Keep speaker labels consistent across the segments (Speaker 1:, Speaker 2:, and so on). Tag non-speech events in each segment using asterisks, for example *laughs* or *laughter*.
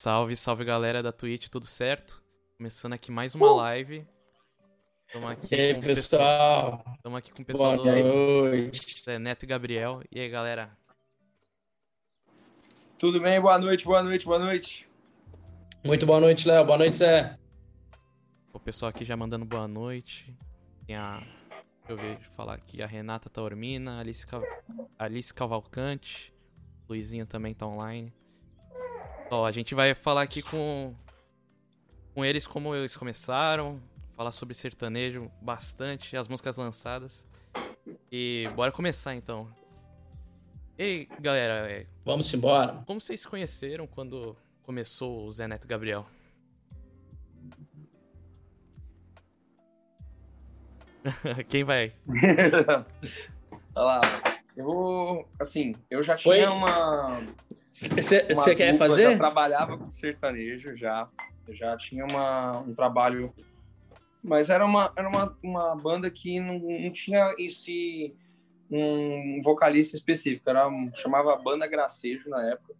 Speaker 1: Salve, salve galera da Twitch, tudo certo? Começando aqui mais uma live. Estamos aqui
Speaker 2: E aí,
Speaker 1: com o
Speaker 2: pessoal?
Speaker 1: Estamos aqui com o pessoal
Speaker 2: Boa
Speaker 1: do
Speaker 2: noite.
Speaker 1: Zé Neto e Gabriel. E aí, galera?
Speaker 3: Tudo bem? Boa noite, boa noite, boa noite.
Speaker 2: Muito boa noite, Léo. Boa noite, Zé.
Speaker 1: O pessoal aqui já mandando boa noite. Tem a. Deixa eu ver, falar aqui. A Renata Taormina, Alice, Cal... Alice Cavalcante. Luizinho também tá online. Ó, a gente vai falar aqui com. Com eles como eles começaram. Falar sobre sertanejo bastante, as músicas lançadas. E bora começar então. Ei, galera, é,
Speaker 2: Vamos embora.
Speaker 1: como vocês se conheceram quando começou o Zé Neto e Gabriel? *laughs* Quem vai? *laughs*
Speaker 3: Olha lá. Eu, assim, eu já
Speaker 2: Foi-
Speaker 3: tinha uma.
Speaker 2: Você quer
Speaker 3: dupla, Já
Speaker 2: fazer?
Speaker 3: trabalhava com sertanejo já. Eu já tinha uma, um trabalho. Mas era uma, era uma, uma banda que não, não tinha esse. Um vocalista específico. Era, chamava Banda Gracejo na época.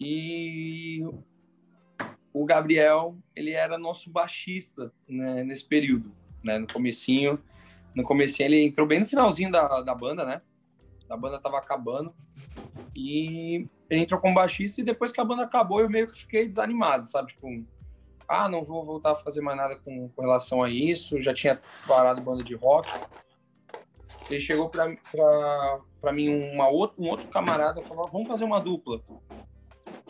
Speaker 3: E o Gabriel, ele era nosso baixista né, nesse período, né, no comecinho. No comecinho ele entrou bem no finalzinho da, da banda, né? A banda tava acabando. E ele entrou como baixista e depois que a banda acabou eu meio que fiquei desanimado, sabe? Tipo, ah, não vou voltar a fazer mais nada com, com relação a isso. Já tinha parado banda de rock. Ele chegou pra, pra, pra mim uma outra, um outro camarada e falou, vamos fazer uma dupla.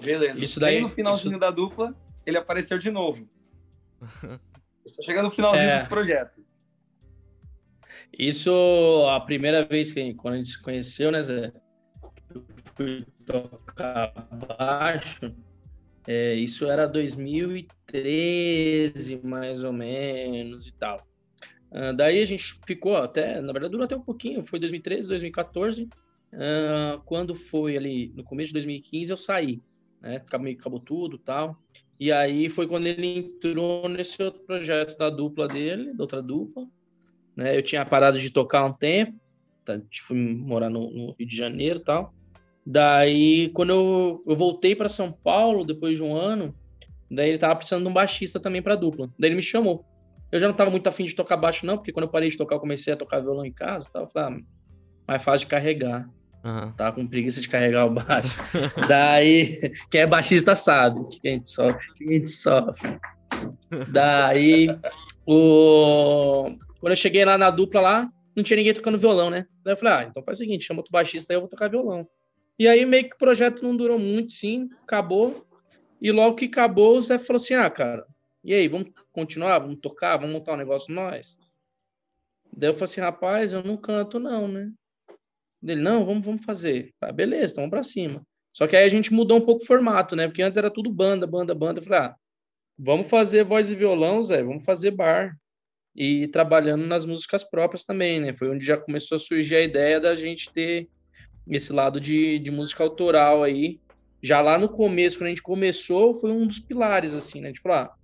Speaker 3: Beleza.
Speaker 2: Isso daí-
Speaker 3: Bem no finalzinho da dupla, ele apareceu de novo. *laughs* Só chegando no finalzinho
Speaker 2: É.
Speaker 3: desse projeto.
Speaker 2: Isso, a primeira vez que quando a gente se conheceu, né, Zé? Eu fui tocar baixo. é, isso era 2013, mais ou menos, e tal. Ah, daí a gente ficou até, na verdade, durou até um pouquinho. Foi 2013, 2014. Ah, quando foi ali no começo de 2015, eu saí, né? Acabou, acabou tudo tal. E aí foi quando ele entrou nesse outro projeto da dupla dele, da outra dupla. Né? Eu tinha parado de tocar um tempo, tá? fui morar no, no Rio de Janeiro e tal. Daí, quando eu, eu voltei para São Paulo, depois de um ano, daí ele tava precisando de um baixista também para dupla. Daí ele me chamou. Eu já não tava muito afim de tocar baixo, não, porque quando eu parei de tocar, eu comecei a tocar violão em casa e tal. Eu falei, ah, mais fácil de carregar.
Speaker 1: Aham.
Speaker 2: Tava com preguiça de carregar o baixo. *laughs* Daí, quem é baixista sabe que a gente sofre. Que a gente sofre. Daí, o... quando eu cheguei lá na dupla lá, não tinha ninguém tocando violão, né? Daí eu falei, ah, então faz o seguinte, chama outro baixista aí, eu vou tocar violão. E aí meio que o projeto não durou muito, sim, acabou. E logo que acabou, o Zé falou assim, ah, cara, e aí, vamos continuar? Vamos tocar? Vamos montar um negócio nós? Daí eu falei assim, rapaz, eu não canto não, né? Dele, não, vamos, vamos fazer. Ah, beleza, então vamos pra cima. Só que aí a gente mudou um pouco o formato, né? Porque antes era tudo banda, banda, banda. Eu falei, ah, vamos fazer voz e violão, Zé, vamos fazer bar. E trabalhando nas músicas próprias também, né? Foi onde já começou a surgir a ideia da gente ter esse lado de, de música autoral aí. Já lá no começo, quando a gente começou, foi um dos pilares, assim, né? Gente falou, ah,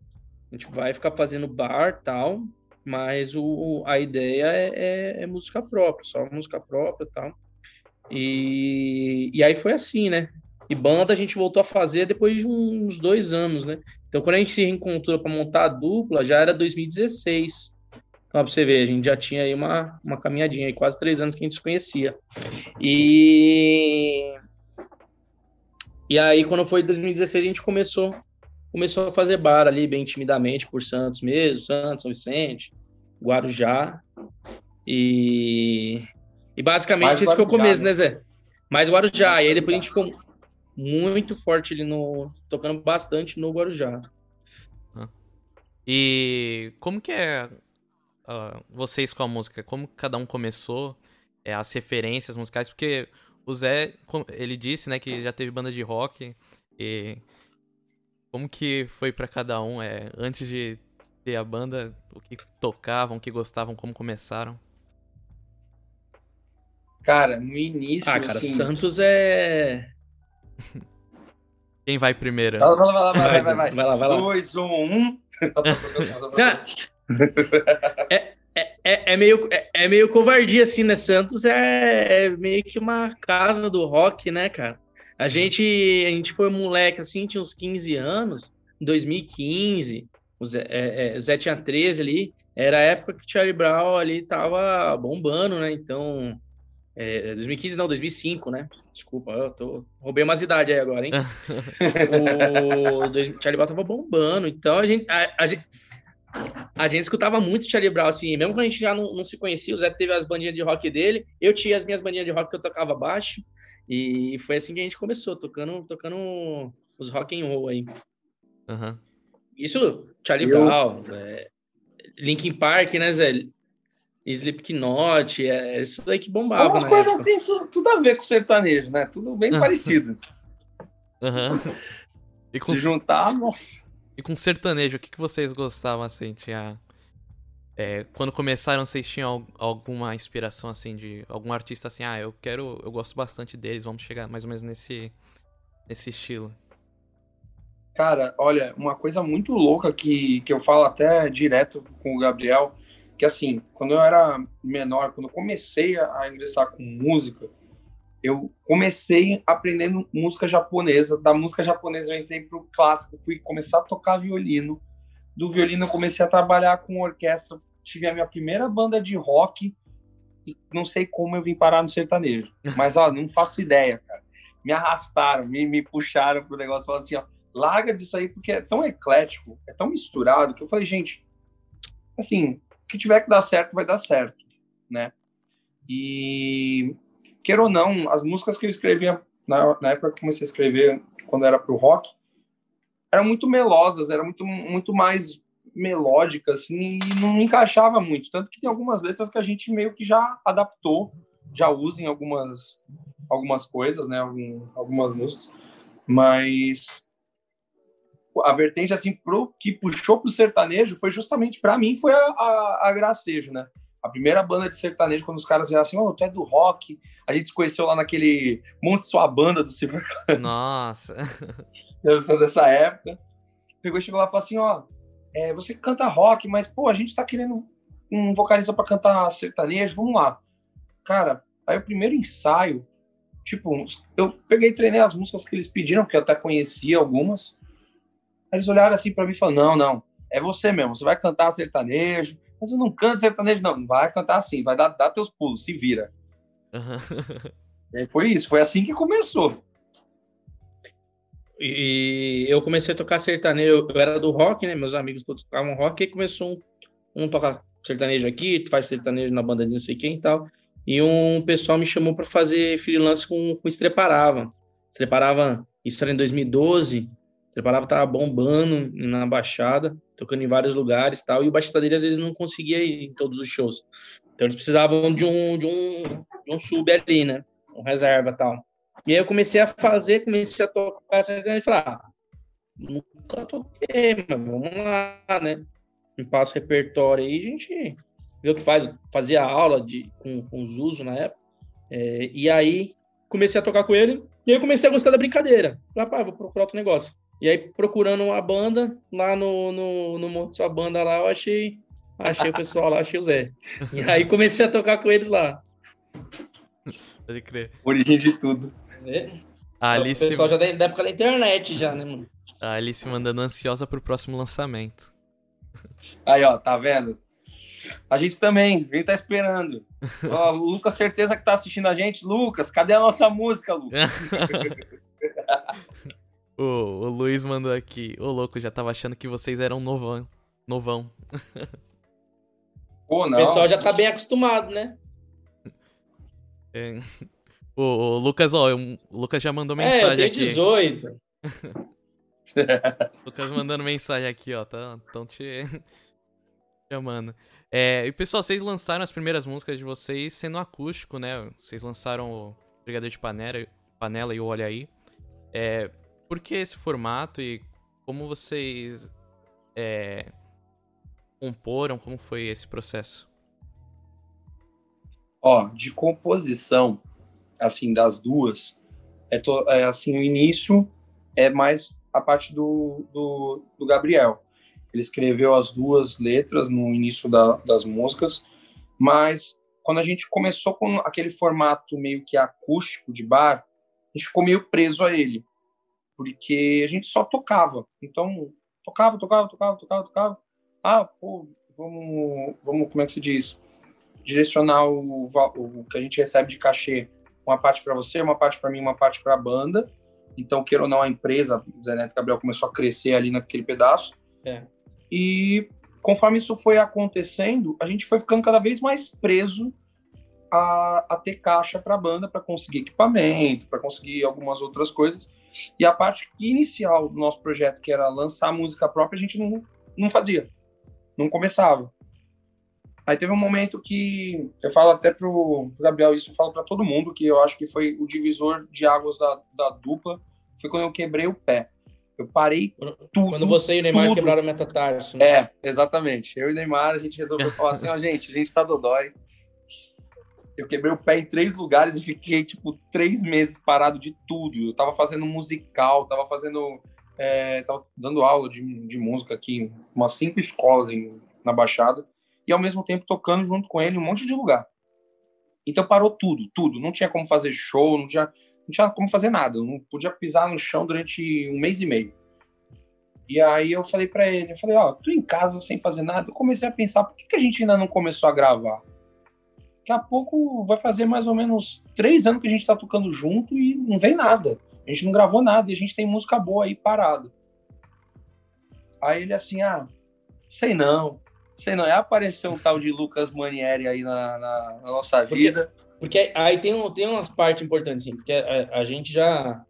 Speaker 2: a gente vai ficar fazendo bar tal, mas o, a ideia é, é- é música própria, só música própria tal. E, e aí foi assim, né? E banda a gente voltou a fazer depois de uns dois anos, né? Então, quando a gente se reencontrou para montar a dupla, já era 2016. Então, pra você ver, a gente já tinha aí uma, uma caminhadinha, aí, quase três anos que a gente se conhecia. E, e aí, quando foi 2016, a gente começou, começou a fazer bar ali, bem timidamente, por Santos mesmo, Santos, São Vicente, Guarujá. E, e basicamente
Speaker 3: Mais
Speaker 2: esse foi o começo,
Speaker 3: né?
Speaker 2: né, Zé? Mais Guarujá. E aí depois a gente ficou muito forte ali no. tocando bastante no Guarujá.
Speaker 1: E como que é ah, vocês com a música? Como cada um começou? É, as referências musicais? Porque o Zé, ele disse, né, que já teve banda de rock. E como que foi pra cada um? É, antes de ter a banda, o que tocavam, o que gostavam, como começaram?
Speaker 3: Cara, no início,
Speaker 2: Ah, cara,
Speaker 3: assim...
Speaker 2: Santos é.
Speaker 1: Quem vai primeiro?
Speaker 3: Vai lá, vai lá, vai lá, vai,
Speaker 2: Zé.
Speaker 3: vai, vai.
Speaker 2: vai lá, vai lá.
Speaker 3: Dois, um, um. *laughs*
Speaker 2: Cara, É, é, é meio, é, é meio covardia, assim, né? Santos é, é meio que uma casa do rock, né, cara? A gente, a gente foi moleque assim, tinha uns 15 anos, em 2015, o Zé, é, é, o Zé tinha 13 ali, era a época que Charlie Brown ali tava bombando, né? Então, é, 2015 não, 2005, né? Desculpa, eu tô... roubei umas idades aí agora, hein? *laughs* o Charlie Brown tava bombando, então a gente, a, a, gente, a gente escutava muito Charlie Brown, assim, mesmo quando a gente já não, não se conhecia, o Zé teve as bandinhas de rock dele, eu tinha as minhas bandinhas de rock que eu tocava baixo, e foi assim que a gente começou, tocando, tocando os rock and roll aí.
Speaker 1: Uhum.
Speaker 2: Isso, Charlie eu... Brown, é, Linkin Park, né, Zé? Slipknot, é isso daí que bombava,
Speaker 3: Umas coisas assim, tudo, tudo, a ver com sertanejo, né? Tudo bem *laughs* parecido.
Speaker 1: Uhum.
Speaker 3: E com... Se juntar, nossa.
Speaker 1: E com sertanejo, o que, que vocês gostavam, assim? Tinha... É, quando começaram, vocês tinham alguma inspiração, assim, de algum artista, assim, ah, eu quero, eu gosto bastante deles, vamos chegar mais ou menos nesse, nesse estilo?
Speaker 3: Cara, olha, uma coisa muito louca que, que eu falo até direto com o Gabriel, que assim, quando eu era menor, quando eu comecei a ingressar com música, eu comecei aprendendo música japonesa. Da música japonesa eu entrei pro clássico, fui começar a tocar violino. Do violino eu comecei a trabalhar com orquestra, tive a minha primeira banda de rock e não sei como eu vim parar no sertanejo. *laughs* Mas ó, não faço ideia, cara. Me arrastaram, me, me puxaram pro negócio, falaram assim, ó, larga disso aí porque é tão eclético, é tão misturado que eu falei, gente, assim, o que tiver que dar certo, vai dar certo, né? E, queira ou não, as músicas que eu escrevia na, na época que comecei a escrever, quando era pro rock, eram muito melosas, eram muito, muito mais melódicas, assim, e não encaixava muito. Tanto que tem algumas letras que a gente meio que já adaptou, já usa em algumas, algumas coisas, né? Algum, algumas músicas. Mas a vertente assim pro que puxou pro sertanejo foi justamente para mim foi a, a, a, Gracejo, né? A primeira banda de sertanejo quando os caras vieram assim, oh, tu é do rock. A gente se conheceu lá naquele Monte Sua Banda do Silver
Speaker 1: Nossa. *laughs*
Speaker 3: Eu sou dessa época. Pegou e chegou lá e falou assim, ó, é, você canta rock, mas pô, a gente tá querendo um vocalista para cantar sertanejo, vamos lá. Cara, aí o primeiro ensaio, tipo, eu peguei e treinei as músicas que eles pediram, que eu até conhecia algumas. Aí eles olharam assim para mim e falaram: não, não, é você mesmo, você vai cantar sertanejo. Mas eu não canto sertanejo, não. Vai cantar assim, vai dar, dar teus pulos, se vira. Uhum. foi isso, foi assim que começou.
Speaker 2: E eu comecei a tocar sertanejo, eu era do rock, né? Meus amigos todos tocavam rock, e começou um, um tocar sertanejo aqui, tu faz sertanejo na banda de não sei quem e tal. E um pessoal me chamou para fazer freelance com, com Estreparava. Estreparava, isso era em 2012, Preparava tava bombando na Baixada, tocando em vários lugares tal, e o baixista dele às vezes não conseguia ir em todos os shows. Então eles precisavam de um, de um, de um sub ali, né? Um reserva tal. E aí eu comecei a fazer, comecei a tocar essa e falar, ah, nunca toquei, mas vamos lá, né? Me passa o repertório aí, a gente vê o que faz. Fazia aula de, com, com os usos na época. É, e aí comecei a tocar com ele, e aí eu comecei a gostar da brincadeira. Falei, ah, vou procurar outro negócio. E aí, procurando uma banda, lá no, no, no sua banda lá, eu achei, achei o pessoal lá, achei o Zé. E aí *laughs* comecei a tocar com eles lá.
Speaker 1: Pode crer.
Speaker 3: Origem de tudo.
Speaker 2: É. A Alice... O pessoal já da época da internet, já, né, mano?
Speaker 1: A Alice mandando ansiosa pro próximo lançamento.
Speaker 3: Aí, ó, tá vendo? A gente também, a gente tá esperando. *laughs* ó, o Lucas, certeza que tá assistindo a gente. Lucas, cadê a nossa música, Lucas? *laughs*
Speaker 1: O, o Luiz mandou aqui. Ô, louco, já tava achando que vocês eram novão. Novão.
Speaker 2: Pô, não. O pessoal já tá bem acostumado, né? *laughs*
Speaker 1: É. O, o, Lucas, ó, o Lucas já mandou mensagem
Speaker 2: aqui. É, eu tenho 18. *laughs*
Speaker 1: Lucas mandando mensagem aqui, ó. Tá, tão te *laughs* chamando. É, e pessoal, vocês lançaram as primeiras músicas de vocês sendo acústico, né? Vocês lançaram o Brigadeiro de Panela, Panela e o Olha Aí. É, por que esse formato e como vocês é, comporam? Como foi esse processo?
Speaker 3: Ó, de composição, assim, das duas, é, to, é assim, o início é mais a parte do, do, do, Gabriel. Ele escreveu as duas letras no início da, das músicas, mas quando a gente começou com aquele formato meio que acústico de bar, a gente ficou meio preso a ele, porque a gente só tocava. Então, tocava, tocava, tocava, tocava, tocava. Ah, pô, vamos, vamos como é que se diz? Direcionar o, o que a gente recebe de cachê, uma parte para você, uma parte para mim, uma parte para a banda. Então, queira ou não, a empresa, Zé Neto Gabriel começou a crescer ali naquele pedaço.
Speaker 2: É.
Speaker 3: E conforme isso foi acontecendo, a gente foi ficando cada vez mais preso a, a ter caixa para a banda, para conseguir equipamento, para conseguir algumas outras coisas. E a parte inicial do nosso projeto, que era lançar música própria, a gente não, não fazia, não começava. Aí teve um momento que eu falo até pro Gabriel, isso eu falo para todo mundo, que eu acho que foi o divisor de águas da, da dupla, foi quando eu quebrei o pé. Eu parei tudo.
Speaker 2: Quando você e o Neymar tudo. quebraram o metatarso. Né?
Speaker 3: É, exatamente. Eu e o Neymar, a gente resolveu falar assim, ó, gente, a gente tá dodói. Eu quebrei o pé em três lugares e fiquei, tipo, três meses parado de tudo. Eu tava fazendo musical, tava fazendo... É, tava dando aula de, de música aqui, umas cinco escolas em, na Baixada e ao mesmo tempo tocando junto com ele em um monte de lugar. Então parou tudo, tudo. Não tinha como fazer show, não tinha, não tinha como fazer nada. Eu não podia pisar no chão durante um mês e meio. E aí eu falei para ele, eu falei, ó, oh, em casa sem fazer nada. Eu comecei a pensar, por que, que a gente ainda não começou a gravar? Daqui a pouco vai fazer mais ou menos três anos que a gente tá tocando junto e não vem nada. A gente não gravou nada e a gente tem música boa aí parado. Aí ele assim, ah, sei não. Sei não, é aparecer um tal de Lucas Manieri aí na, na, na nossa vida.
Speaker 2: Porque, porque aí tem, um, tem umas partes importantes, assim, porque a, a, gente já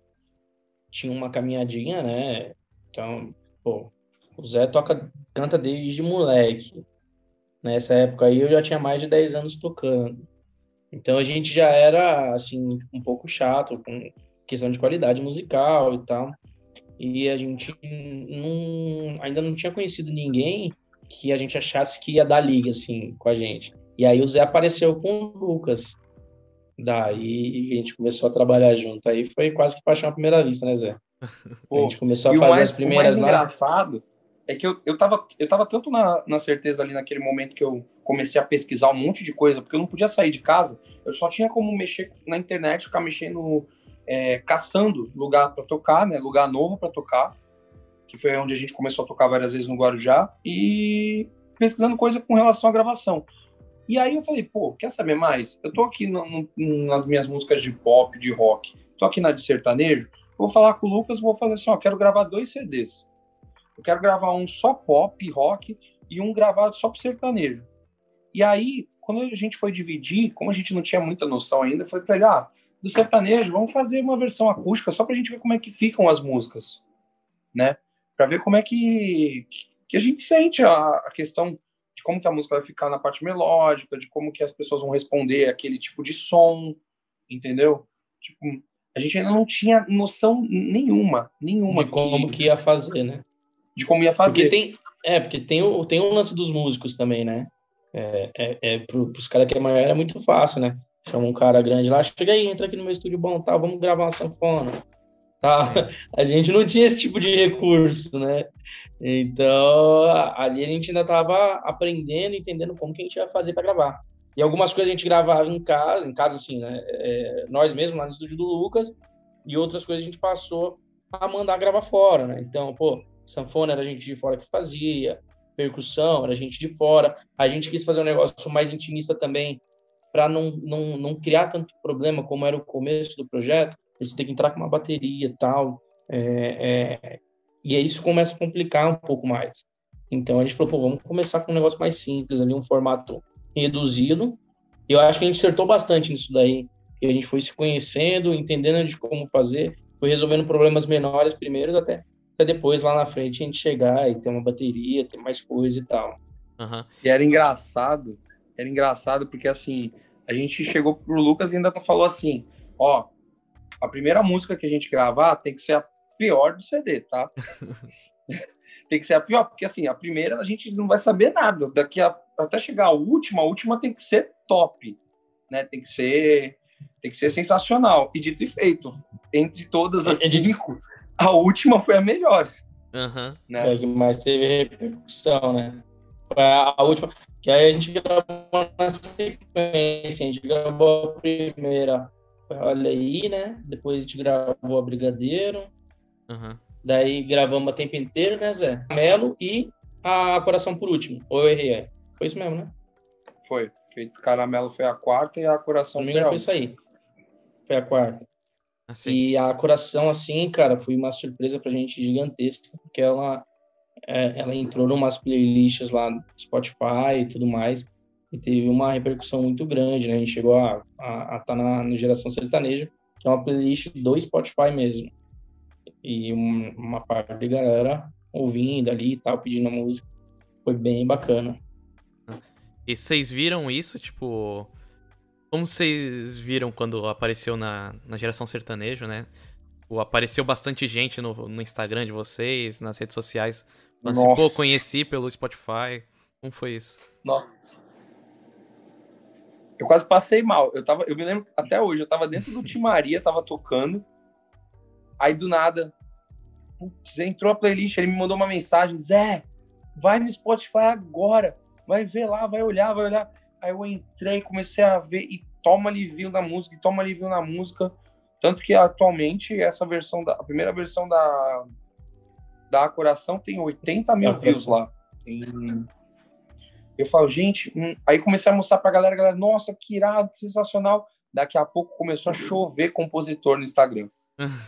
Speaker 2: tinha uma caminhadinha, né? Então, pô, o Zé toca, canta desde moleque. Nessa época aí eu já tinha mais de 10 anos tocando. Então a gente já era, assim, um pouco chato com questão de qualidade musical e tal. E a gente não, ainda não tinha conhecido ninguém que a gente achasse que ia dar liga, assim, com a gente. E aí o Zé apareceu com o Lucas. Daí a gente começou a trabalhar junto. Aí foi quase que paixão à primeira vista, né, Zé? Pô, *laughs* a gente começou a fazer mais, as primeiras
Speaker 3: o mais engraçado é que eu, eu, tava, eu tava tanto na, na certeza ali naquele momento que eu comecei a pesquisar um monte de coisa, porque eu não podia sair de casa, eu só tinha como mexer na internet, ficar mexendo, é, caçando lugar para tocar, né, lugar novo para tocar que foi onde a gente começou a tocar várias vezes no Guarujá, e pesquisando coisa com relação à gravação. E aí eu falei, pô, quer saber mais? Eu tô aqui no, no, nas minhas músicas de pop, de rock, tô aqui na de sertanejo, vou falar com o Lucas, vou fazer assim, ó, quero gravar dois CDs. Eu quero gravar um só pop, rock, e um gravado só pro sertanejo. E aí, quando a gente foi dividir, como a gente não tinha muita noção ainda, pra ele, ah, do sertanejo, vamos fazer uma versão acústica só pra gente ver como é que ficam as músicas, né? para ver como é que, que a gente sente a, a, questão de como que a música vai ficar na parte melódica, de como que as pessoas vão responder aquele tipo de som, entendeu? Tipo, a gente ainda não tinha noção nenhuma, nenhuma
Speaker 2: de como que, que ia fazer, né?
Speaker 3: De como ia fazer.
Speaker 2: Porque tem, é, porque tem o, tem o lance dos músicos também, né? É, é, é pro, pros caras que é maior é muito fácil, né? Chama um cara grande lá, chega aí, entra aqui no meu estúdio bom, tá, vamos gravar uma sanfona Tá? *laughs* A gente não tinha esse tipo de recurso, né? Então, ali a gente ainda estava aprendendo, entendendo como que a gente ia fazer para gravar. E algumas coisas a gente gravava em casa, em casa assim, né? É, nós mesmos lá no estúdio do Lucas, e outras coisas a gente passou a mandar gravar fora, né? Então, pô, sanfona era gente de fora que fazia, percussão era gente de fora. A gente quis fazer um negócio mais intimista também, para não, não, não criar tanto problema como era o começo do projeto você tem que entrar com uma bateria e tal. É, é, e aí isso começa a complicar um pouco mais. Então a gente falou, pô, vamos começar com um negócio mais simples ali, um formato reduzido. E eu acho que a gente acertou bastante nisso daí. E a gente foi se conhecendo, entendendo de como fazer, foi resolvendo problemas menores primeiro, até, até depois lá na frente a gente chegar e ter uma bateria, ter mais coisa e tal.
Speaker 3: Uhum. E era engraçado, era engraçado porque assim, a gente chegou pro Lucas e ainda falou assim, ó, a primeira música que a gente gravar tem que ser a pior do CD, tá? *laughs* tem que ser a pior, porque assim, a primeira a gente não vai saber nada. Daqui a, até chegar a última, a última tem que ser top, né? Tem que ser tem que ser sensacional. E dito e feito, entre todas as cinco, a última foi a melhor.
Speaker 2: Uhum. Né? É que mais teve repercussão, né? Foi a, a última. Que aí a gente gravou na sequência, a gente gravou a primeira Olha aí, né? Depois a gente gravou a Brigadeiro.
Speaker 1: Aham.
Speaker 2: Daí gravamos a Tempo Inteiro, né, Zé? Melo e a Coração por último. Ou eu errei? é? Foi isso mesmo, né?
Speaker 3: Foi. Feito Caramelo foi a quarta e a Coração
Speaker 2: não me
Speaker 3: foi a
Speaker 2: engano, foi isso aí. Foi a quarta.
Speaker 1: Assim.
Speaker 2: E a Coração, assim, cara, foi uma surpresa pra gente gigantesca, porque ela, é, ela entrou numas playlists lá no Spotify e tudo mais, e teve uma repercussão muito grande, né? A gente chegou a estar tá na no Geração Sertaneja, que é uma playlist do Spotify mesmo. E um- uma parte de galera ouvindo ali e tal, pedindo a música. Foi bem bacana.
Speaker 1: E vocês viram isso, tipo. Como vocês viram quando apareceu na, na geração sertanejo, né? Tipo, apareceu bastante gente no, no Instagram de vocês, nas redes sociais. Falando assim, pô,
Speaker 3: Nossa.
Speaker 1: conheci pelo Spotify. Como foi isso?
Speaker 3: Nossa. Eu quase passei mal. Eu, tava, eu me lembro até hoje, eu tava dentro do Tim Maria, tava tocando. Aí do nada, putz, entrou a playlist, ele me mandou uma mensagem: Zé, vai no Spotify agora, vai ver lá, vai olhar, vai olhar. Aí eu entrei, comecei a ver e toma alivio na música, e toma alivio na música. Tanto que atualmente essa versão, da, a primeira versão da, da Coração tem 80 mil views lá. Tem- eu falo, gente, hum, aí comecei a mostrar pra galera, galera, nossa, que irado, sensacional. Daqui a pouco começou a chover compositor no Instagram.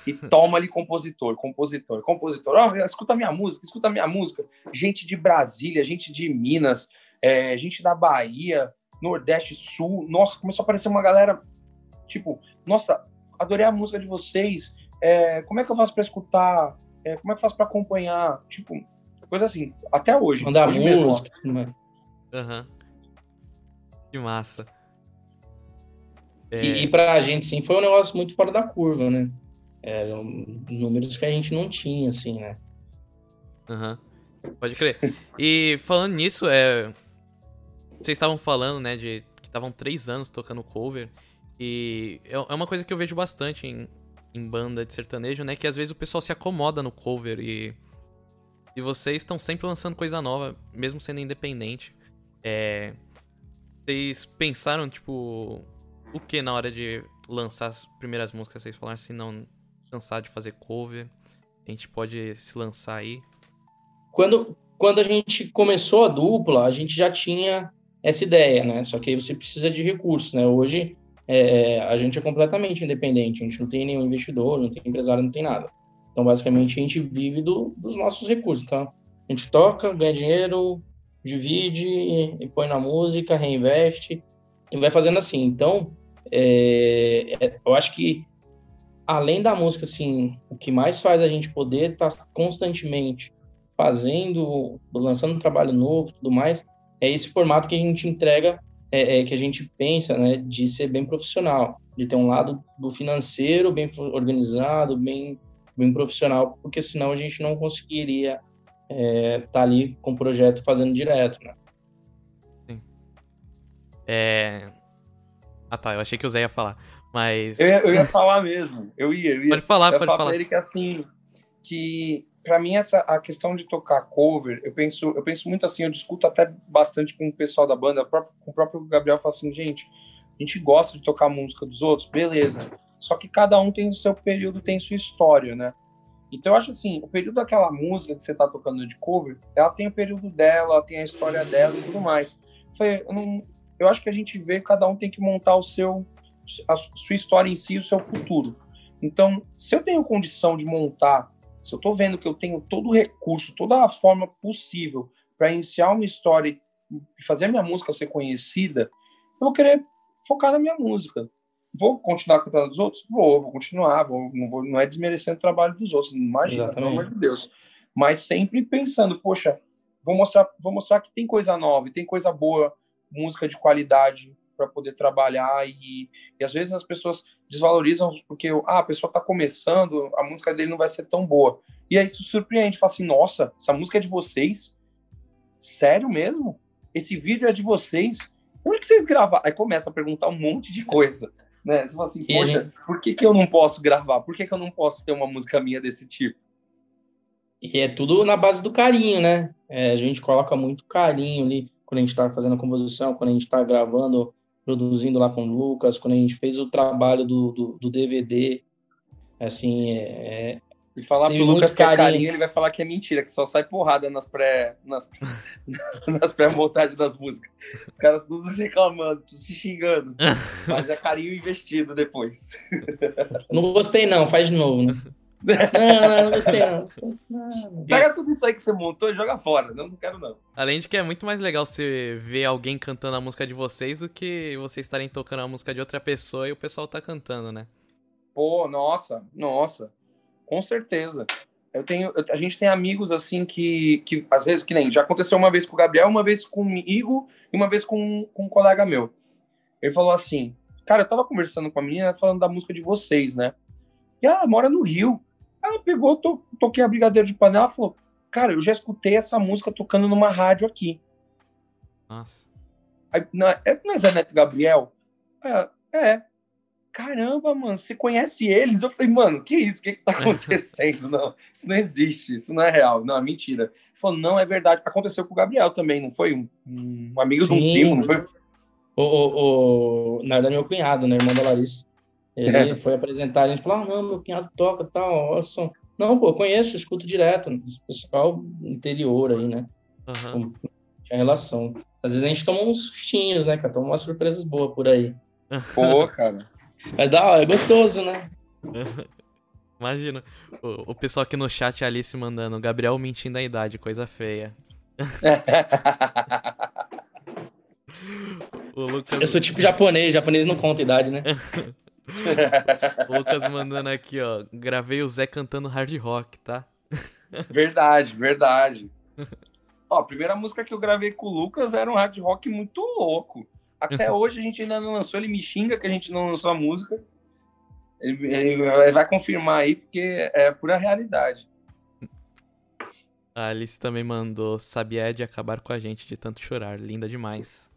Speaker 3: E *laughs* toma ali compositor, compositor, compositor. Ó, escuta minha música, escuta minha música. Gente de Brasília, gente de Minas, é, gente da Bahia, Nordeste, Sul. Nossa, começou a aparecer uma galera, tipo, nossa, adorei a música de vocês. É, como é que eu faço pra escutar? É, como é que eu faço pra acompanhar? Tipo, coisa assim, até hoje.
Speaker 2: Mandar
Speaker 3: hoje
Speaker 2: música. né?
Speaker 1: Aham. Que massa. É,
Speaker 2: E, e pra gente, sim, foi um negócio muito fora da curva, né? Eram números que a gente não tinha, assim, né?
Speaker 1: Aham. Pode crer. E falando nisso, é... vocês estavam falando, né, de que estavam três anos tocando cover. E é é uma coisa que eu vejo bastante em, em banda de sertanejo, né? Que às vezes o pessoal se acomoda no cover e. E vocês estão sempre lançando coisa nova, mesmo sendo independente. É... Vocês pensaram, tipo, o que na hora de lançar as primeiras músicas? Vocês falaram assim, não, cansar de fazer cover, a gente pode se lançar aí.
Speaker 2: Quando, quando a gente começou a dupla, a gente já tinha essa ideia, né? Só que aí você precisa de recursos, né? Hoje é, a gente é completamente independente, a gente não tem nenhum investidor, não tem empresário, não tem nada. Então, basicamente, a gente vive do, dos nossos recursos. Então, a gente toca, ganha dinheiro, divide e põe na música, reinveste e vai fazendo assim. Então, é, é, eu acho que além da música, assim, o que mais faz a gente poder estar constantemente fazendo, lançando um trabalho novo, tudo mais, é esse formato que a gente entrega, é, é, que a gente pensa, né, de ser bem profissional, de ter um lado do financeiro bem organizado, bem, bem profissional, porque senão a gente não conseguiria estar tá ali com o projeto fazendo direto, né?
Speaker 1: É. Ah tá, eu achei que o Zé ia falar. Mas.
Speaker 3: Eu ia, eu ia falar mesmo. Eu ia, eu ia.
Speaker 1: Pode falar,
Speaker 3: eu ia
Speaker 1: pode
Speaker 3: falar
Speaker 1: falar.
Speaker 3: pra ele que assim, que pra mim essa a questão de tocar cover, eu penso, eu penso muito assim, eu discuto até bastante com o pessoal da banda, com o próprio Gabriel, fala assim, gente, a gente gosta de tocar música dos outros, beleza. Só que cada um tem o seu período, tem sua história, né? Então eu acho assim, o período daquela música que você tá tocando de cover, ela tem o período dela, ela tem a história dela e tudo mais. Foi, eu, eu acho que a gente vê, cada um tem que montar o seu a sua história em si, o seu futuro. Então, se eu tenho condição de montar, se eu estou vendo que eu tenho todo o recurso, toda a forma possível para iniciar uma história e fazer a minha música ser conhecida, eu vou querer focar na minha música. Vou continuar cantando dos outros? Vou, vou continuar, vou, não, vou, não é desmerecendo o trabalho dos outros, imagina, pelo
Speaker 2: Exatamente.
Speaker 3: amor de Deus. Mas sempre pensando, poxa, vou mostrar, vou mostrar que tem coisa nova, tem coisa boa, música de qualidade para poder trabalhar e, e às vezes as pessoas desvalorizam porque ah, a pessoa está começando, a música dele não vai ser tão boa. E aí isso surpreende, fala assim, nossa, essa música é de vocês? Sério mesmo? Esse vídeo é de vocês? Onde que vocês gravaram? Aí começa a perguntar um monte de coisa. Né? Você fala assim, poxa, por que, que eu não posso gravar? Por que, que eu não posso ter uma música minha desse tipo?
Speaker 2: E é tudo na base do carinho, né? É, a gente coloca muito carinho ali quando a gente está fazendo a composição, quando a gente está gravando produzindo lá com o Lucas, quando a gente fez o trabalho do, do, do DVD, assim, é,
Speaker 3: e falar
Speaker 2: Tem
Speaker 3: pro Lucas que é
Speaker 2: carinho.
Speaker 3: ele vai falar que é mentira, que só sai porrada nas pré nas, *laughs* nas pré-montagens das músicas. Os caras todos reclamando, se xingando. *laughs* Mas é carinho investido depois.
Speaker 2: não gostei não, faz de novo, né? *laughs* Não, não, não gostei não. Não. *laughs*
Speaker 3: Pega tudo isso aí que você montou e joga fora. Não, não quero, não.
Speaker 1: Além de que é muito mais legal você ver alguém cantando a música de vocês do que vocês estarem tocando a música de outra pessoa e o pessoal tá cantando, né?
Speaker 3: Pô, nossa, nossa. Com certeza. Eu tenho, eu- a gente tem amigos assim que, que às vezes que nem já aconteceu uma vez com o Gabriel, uma vez comigo e uma vez com, com um colega meu. Ele falou assim: "Cara, eu tava conversando com a menina falando da música de vocês, né? E ela mora no Rio. Ela pegou, to, toquei a brigadeiro de panela, e falou: "Cara, eu já escutei essa música tocando numa rádio aqui".
Speaker 1: Nossa.
Speaker 3: Aí, não, é, não é Zé Neto Gabriel? É, é. Caramba, mano, você conhece eles? Eu falei, mano, que isso? O que, que tá *laughs* acontecendo? não, isso não existe, isso não é real. Não, é mentira. Ele falou, não, é verdade. Aconteceu com o Gabriel também, não foi? Um, um amigo de um
Speaker 2: Sim.
Speaker 3: primo, não foi?
Speaker 2: O, o, o, na verdade, meu cunhado, né, irmão da Larissa. Ele
Speaker 3: É.
Speaker 2: foi apresentar, a gente falou, ah, não, meu cunhado toca e tal, olha só. Não, pô, eu conheço, eu escuto direto, esse pessoal interior aí, né,
Speaker 1: Aham.
Speaker 2: tinha relação. Às vezes a gente toma uns sustinhos, né, cara, toma umas surpresas boas por aí. *laughs*
Speaker 3: Pô, cara.
Speaker 2: Mas dá, ó, é gostoso, né? *laughs*
Speaker 1: Imagina. O, o pessoal aqui no chat, a Alice mandando, Gabriel mentindo a idade, coisa feia. *laughs* O Lucas,
Speaker 2: Eu sou tipo japonês, japonês não conta idade, né?
Speaker 1: O *laughs* Lucas mandando aqui, ó. Gravei o Zé cantando hard rock, tá?
Speaker 3: verdade, verdade. *laughs* Ó, a primeira música que eu gravei com o Lucas era um hard rock muito louco. Até *laughs* hoje a gente ainda não lançou, ele me xinga que a gente não lançou a música. Ele, ele vai confirmar aí, porque é pura realidade.
Speaker 1: A Alice também mandou Sabia de acabar com a gente de tanto chorar. Linda demais.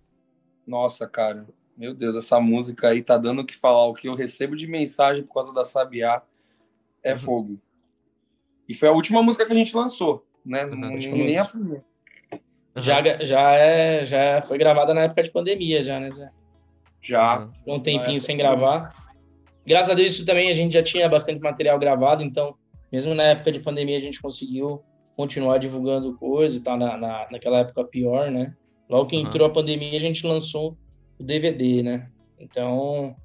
Speaker 3: Nossa, cara. Meu Deus, essa música aí tá dando o que falar. O que eu recebo de mensagem por causa da Sabiá é
Speaker 1: Uhum.
Speaker 3: fogo. E foi a última música que a gente lançou, né?
Speaker 1: Uhum.
Speaker 3: Não- nem a primeira.
Speaker 2: Já, já, é, já foi gravada na época de pandemia, já, né, Zé?
Speaker 3: Já.
Speaker 1: Aham.
Speaker 2: Ficou um tempinho sem gravar. Graças a Deus, isso também a gente já tinha bastante material gravado, então, mesmo na época de pandemia, a gente conseguiu continuar divulgando coisa e tal, na, na, naquela época pior, né? Logo que
Speaker 1: Aham.
Speaker 2: entrou a pandemia, a gente lançou o DVD, né? Então,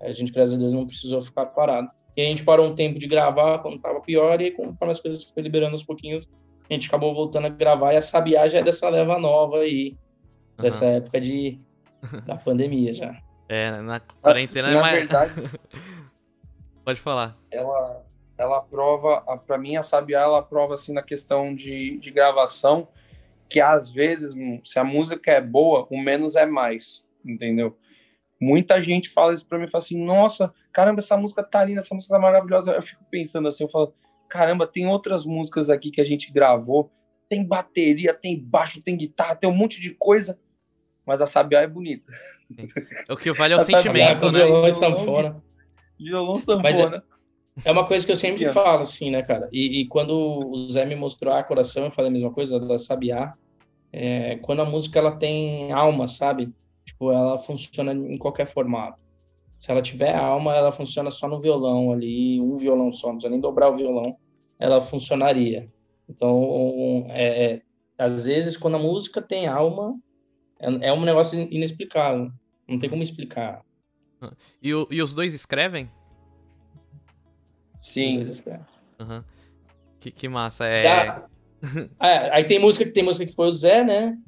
Speaker 2: a gente, graças a Deus, não precisou ficar parado. E a gente parou um tempo de gravar quando tava pior, e aí, conforme as coisas foram liberando aos pouquinhos, a gente acabou voltando a gravar, e a Sabiá já é dessa leva nova aí, dessa
Speaker 1: Aham.
Speaker 2: época de, da *laughs* pandemia já.
Speaker 1: É, na quarentena é
Speaker 3: Na
Speaker 1: mais.
Speaker 3: verdade, *laughs*
Speaker 1: Pode falar.
Speaker 3: ela, ela prova, para mim, a Sabiá, ela prova, assim, na questão de, de gravação, que às vezes, se a música é boa, o menos é mais, entendeu? Muita gente fala isso pra mim, fala assim, nossa, caramba, essa música tá linda, essa música tá maravilhosa. Eu fico pensando assim, eu falo, caramba, tem outras músicas aqui que a gente gravou, tem bateria, tem baixo, tem guitarra, tem um monte de coisa, mas a Sabiá é bonita.
Speaker 1: O que vale é o sentimento, né?
Speaker 2: violão e sanfona.
Speaker 3: Violão sanfona.
Speaker 2: É uma coisa que eu sempre falo, assim, né, cara? E, e quando o Zé me mostrou a coração, eu falei a mesma coisa da Sabiá. É, quando a música ela tem alma, sabe? Tipo, ela funciona em qualquer formato. Se ela tiver alma, ela funciona só no violão ali, um violão só, não precisa nem dobrar o violão, ela funcionaria. Então, é, é, às vezes, quando a música tem alma, é, é um negócio inexplicável. Não tem como explicar.
Speaker 1: E, o- e os dois escrevem?
Speaker 3: Sim.
Speaker 2: Vezes, é.
Speaker 1: Aham. Que, que massa. É.
Speaker 2: Ah, *laughs* é, aí tem música que tem música que foi o Zé, né?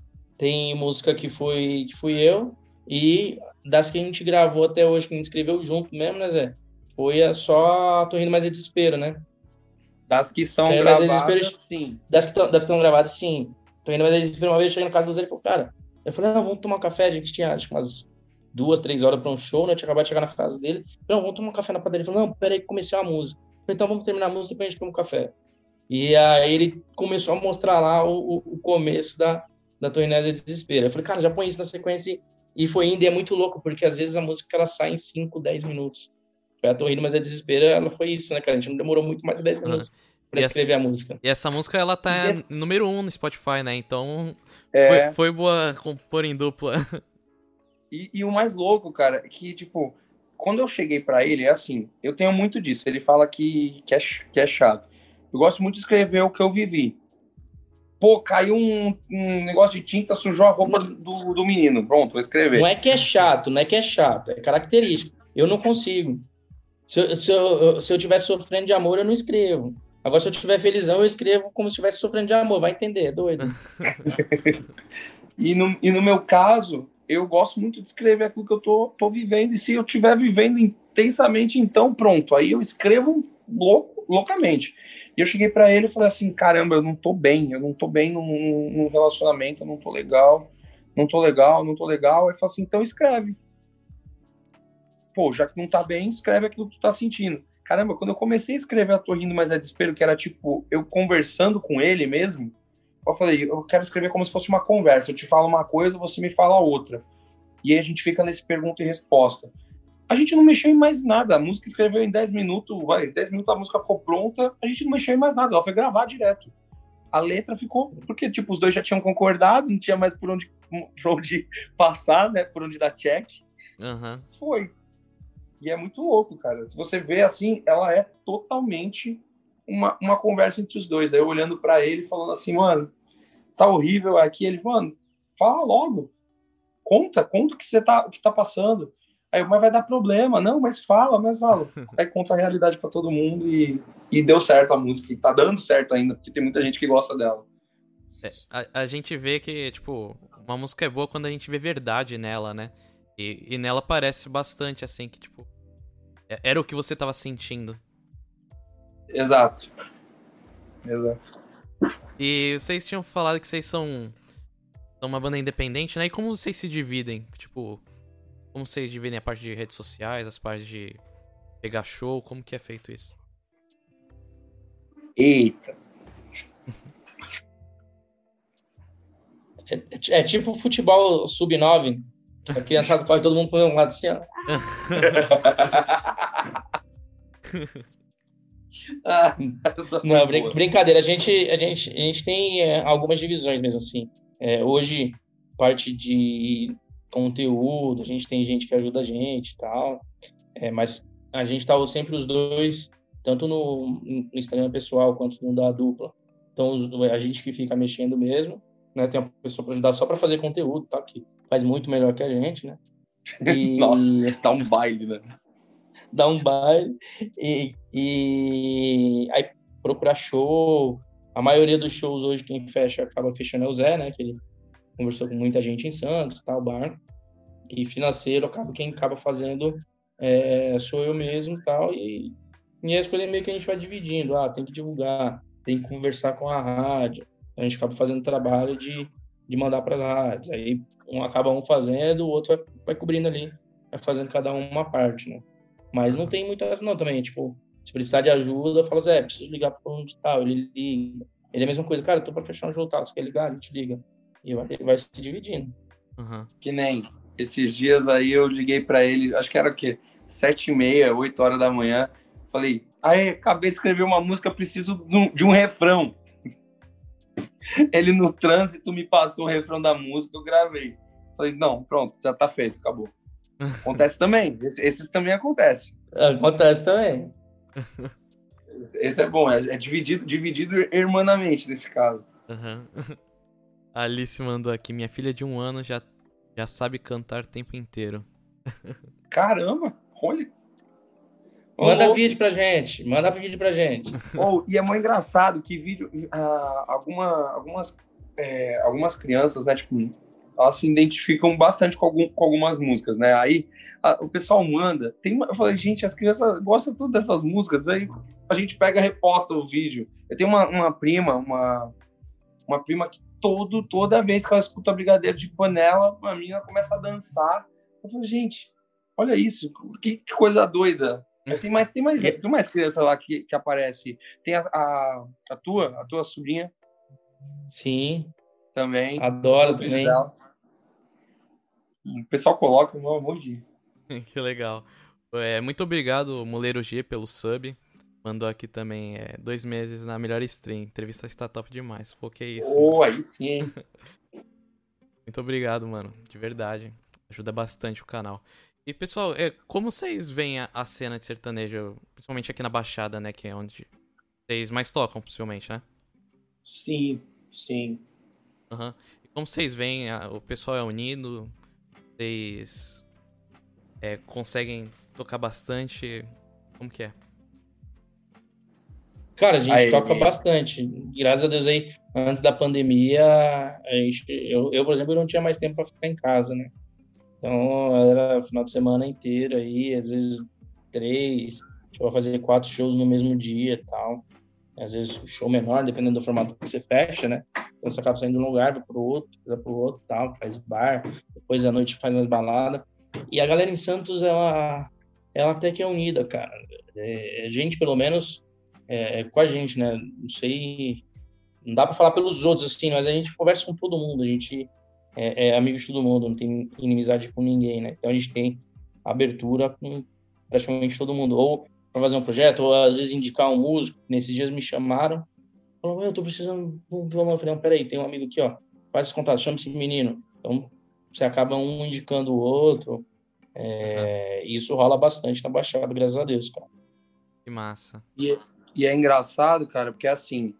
Speaker 2: Tem música que foi que fui eu e das que a gente gravou até hoje que a gente escreveu junto mesmo, né, Zé? Foi a só Tô rindo mais é desespero, né?
Speaker 3: Das que são
Speaker 2: mais
Speaker 3: gravadas, sim.
Speaker 2: Das que tão- das que estão gravadas, sim. Tô rindo mais é desespero. Uma vez eu cheguei na casa do Zé e ele falou, cara, eu falei, não, vamos tomar um café. A gente tinha acho que umas duas, três horas para um show, né? Eu tinha acabado de chegar na casa dele. Não, vamos tomar um café na padaria. Ele falou, não, peraí, que comecei a música. Falei, então vamos terminar a música e depois a gente toma um café. E aí ele começou a mostrar lá o- o começo da, da Torneza de Desespero. Eu falei, cara, já põe isso na sequência. E foi indo, e é muito louco, porque às vezes a música ela sai em 5, 10 minutos. Foi a Torrindo, mas é Desespero, ela foi isso, né, cara? A gente não demorou muito mais de 10 minutos pra
Speaker 1: E essa-
Speaker 2: escrever a música.
Speaker 1: E essa música, ela tá número um no Spotify, né? Então,
Speaker 3: É,
Speaker 1: foi, foi boa compor em dupla.
Speaker 3: E, e, o mais louco, cara, é que, tipo, quando eu cheguei para ele, é assim, eu tenho muito disso. Ele fala que, que, é, que é chato. Eu gosto muito de escrever o que eu vivi. Pô, caiu um, um negócio de tinta, sujou a roupa do, do menino. Pronto, vou escrever.
Speaker 2: Não é que é chato, não é que é chato, é característico. Eu não consigo. Se eu, se eu, se eu tiver sofrendo de amor, eu não escrevo. Agora, se eu estiver felizão, eu escrevo como se estivesse sofrendo de amor. Vai entender, é doido. *laughs*
Speaker 3: e, no, e no meu caso, eu gosto muito de escrever aquilo que eu tô, tô vivendo. E se eu estiver vivendo intensamente, então pronto. Aí eu escrevo louco, loucamente. E eu cheguei para ele e falei assim: caramba, eu não tô bem, eu não tô bem num, num relacionamento, eu não tô legal, não tô legal, não tô legal. Ele falou assim: então escreve. Pô, já que não tá bem, escreve aquilo que tu tá sentindo. Caramba, quando eu comecei a escrever a Tô Rindo, mas é desespero, que era tipo eu conversando com ele mesmo, eu falei: eu quero escrever como se fosse uma conversa. Eu te falo uma coisa, você me fala outra. E aí a gente fica nesse pergunta e resposta. A gente não mexeu em mais nada. A música escreveu em 10 minutos, vai, 10 minutos a música ficou pronta, a gente não mexeu em mais nada, ela foi gravar direto. A letra ficou, porque tipo, os dois já tinham concordado, não tinha mais por onde, por onde *laughs* passar, né? Por onde dar check.
Speaker 1: Uhum.
Speaker 3: Foi. E é muito louco, cara. Se você vê assim, ela é totalmente uma, uma conversa entre os dois. Aí eu olhando para ele, falando assim, mano, tá horrível aqui. Ele, mano, fala logo. Conta, conta o que você tá, o que tá passando. Aí, mas vai dar problema. Não, mas fala, mas fala. *laughs* Aí conta a realidade para todo mundo e, e deu certo a música. E tá dando certo ainda, porque tem muita gente que gosta dela.
Speaker 1: É, a, a, gente vê que, tipo, uma música é boa quando a gente vê verdade nela, né? E, e nela parece bastante, assim, que, tipo, é, era o que você tava sentindo.
Speaker 3: Exato. Exato.
Speaker 1: E vocês tinham falado que vocês são, são uma banda independente, né? E como vocês se dividem? Tipo, como vocês dividem a parte de redes sociais, as partes de pegar show? Como que é feito isso?
Speaker 3: Eita. *laughs*
Speaker 2: É, é, é tipo futebol sub-9. A criançada corre todo mundo por um lado assim, ó. *laughs* ah, não, brin brincadeira. A gente, a gente, a gente tem é, algumas divisões mesmo assim. É, hoje, parte de conteúdo, a gente tem gente que ajuda a gente e tal. É, mas a gente tá sempre os dois, tanto no, no Instagram pessoal quanto no da dupla. Então, a gente que fica mexendo mesmo, né? Tem uma pessoa para ajudar só para fazer conteúdo, tá? Que faz muito melhor que a gente, né?
Speaker 3: E... *laughs* Nossa, dá um baile, né?
Speaker 2: dá um baile. E, e aí procurar show. A maioria dos shows hoje, quem fecha, acaba fechando é o Zé, né? Que ele conversou com muita gente em Santos, tal, bar. E financeiro, acaba quem acaba fazendo é, sou eu mesmo, tal. E, e as coisas meio que a gente vai dividindo. Ah, tem que divulgar, tem que conversar com a rádio. A gente acaba fazendo trabalho de, de mandar para as rádios. Aí um acaba um fazendo, o outro vai, vai cobrindo ali, vai fazendo cada um uma parte, né? Mas não tem muitas não também, tipo, se precisar de ajuda, fala, Zé, preciso ligar para onde tal, ele liga. Ele é a mesma coisa, cara, eu tô para fechar um jogo tal, você quer ligar? A gente liga. E vai, vai se dividindo.
Speaker 1: Uhum.
Speaker 3: Que nem esses dias aí eu liguei para ele, acho que era o quê? Sete e meia, oito horas da manhã. Falei, aí, acabei de escrever uma música, preciso de um refrão. *laughs* Ele no trânsito me passou o refrão da música, eu gravei. Falei, não, pronto, já tá feito, acabou. *laughs* Acontece também, esses, também acontecem.
Speaker 2: Acontece também.
Speaker 3: Esse é bom, é, é dividido, dividido irmanamente nesse caso.
Speaker 1: Uhum. *laughs* A Alice mandou aqui, minha filha de um ano já, já sabe cantar o tempo inteiro. *laughs*
Speaker 3: Caramba, olha.
Speaker 2: Manda oh, vídeo pra gente, manda vídeo pra gente. *laughs*
Speaker 3: Oh, e é muito engraçado que vídeo, uh, alguma, algumas, é, algumas crianças, né, tipo, elas se identificam bastante com, algum, com algumas músicas, né? Aí a, o pessoal manda. Tem uma, eu falei, gente, as crianças gostam tudo dessas músicas. Aí a gente pega e reposta o vídeo. Eu tenho uma, uma prima, uma, uma prima que todo, toda vez que ela escuta Brigadeiro de Panela, a menina começa a dançar. Eu falei, gente, olha isso, que, que coisa doida. Tem mais, tem mais, *laughs* tem mais criança lá que, que aparece. Tem a, a, a tua, a tua sobrinha.
Speaker 2: Sim.
Speaker 3: Também.
Speaker 2: Adoro também. Dela.
Speaker 3: O pessoal coloca, meu amor de. *laughs*
Speaker 1: que legal. É, muito obrigado, Moleiro G, pelo sub. Mandou aqui também é, dois meses na melhor stream. Entrevista está top demais. Pô, que isso.
Speaker 3: Oh, aí sim, *laughs*
Speaker 1: Muito obrigado, mano. De verdade. Ajuda bastante o canal. E, pessoal, é, como vocês veem a, a, cena de sertanejo, principalmente aqui na Baixada, né? Que é onde vocês mais tocam, possivelmente, né?
Speaker 3: Sim, sim.
Speaker 1: Uhum. E como vocês veem, a, o pessoal é unido, vocês é, conseguem tocar bastante. Como que é?
Speaker 2: Cara, a gente aí, toca bastante. Graças a Deus aí, antes da pandemia, a gente, eu, eu, por exemplo, não tinha mais tempo para ficar em casa, né? Então era final de semana inteiro aí, às vezes três, a fazer quatro shows no mesmo dia e tal. Às vezes show menor, dependendo do formato que você fecha, né? Então você acaba saindo de um lugar, vai pro outro, vai pro outro tal, faz bar, depois à noite faz mais balada. E a galera em Santos, ela, ela até que é unida, cara. É, gente, pelo menos, é, é, com a gente, né? Não sei, não dá para falar pelos outros assim, mas a gente conversa com todo mundo, a gente é, é, amigo de todo mundo, não tem inimizade com ninguém, né? Então a gente tem abertura com praticamente todo mundo, ou para fazer um projeto, ou às vezes indicar um músico. Nesses dias me chamaram, falaram, eu tô precisando de um violão. Eu falei, não, peraí, tem um amigo aqui, ó, faz esse contato, chama esse menino. Então você acaba um indicando o outro. É, uhum. Isso rola bastante na Baixada, graças a Deus, cara.
Speaker 1: Que massa.
Speaker 3: E, e é engraçado, cara, porque assim,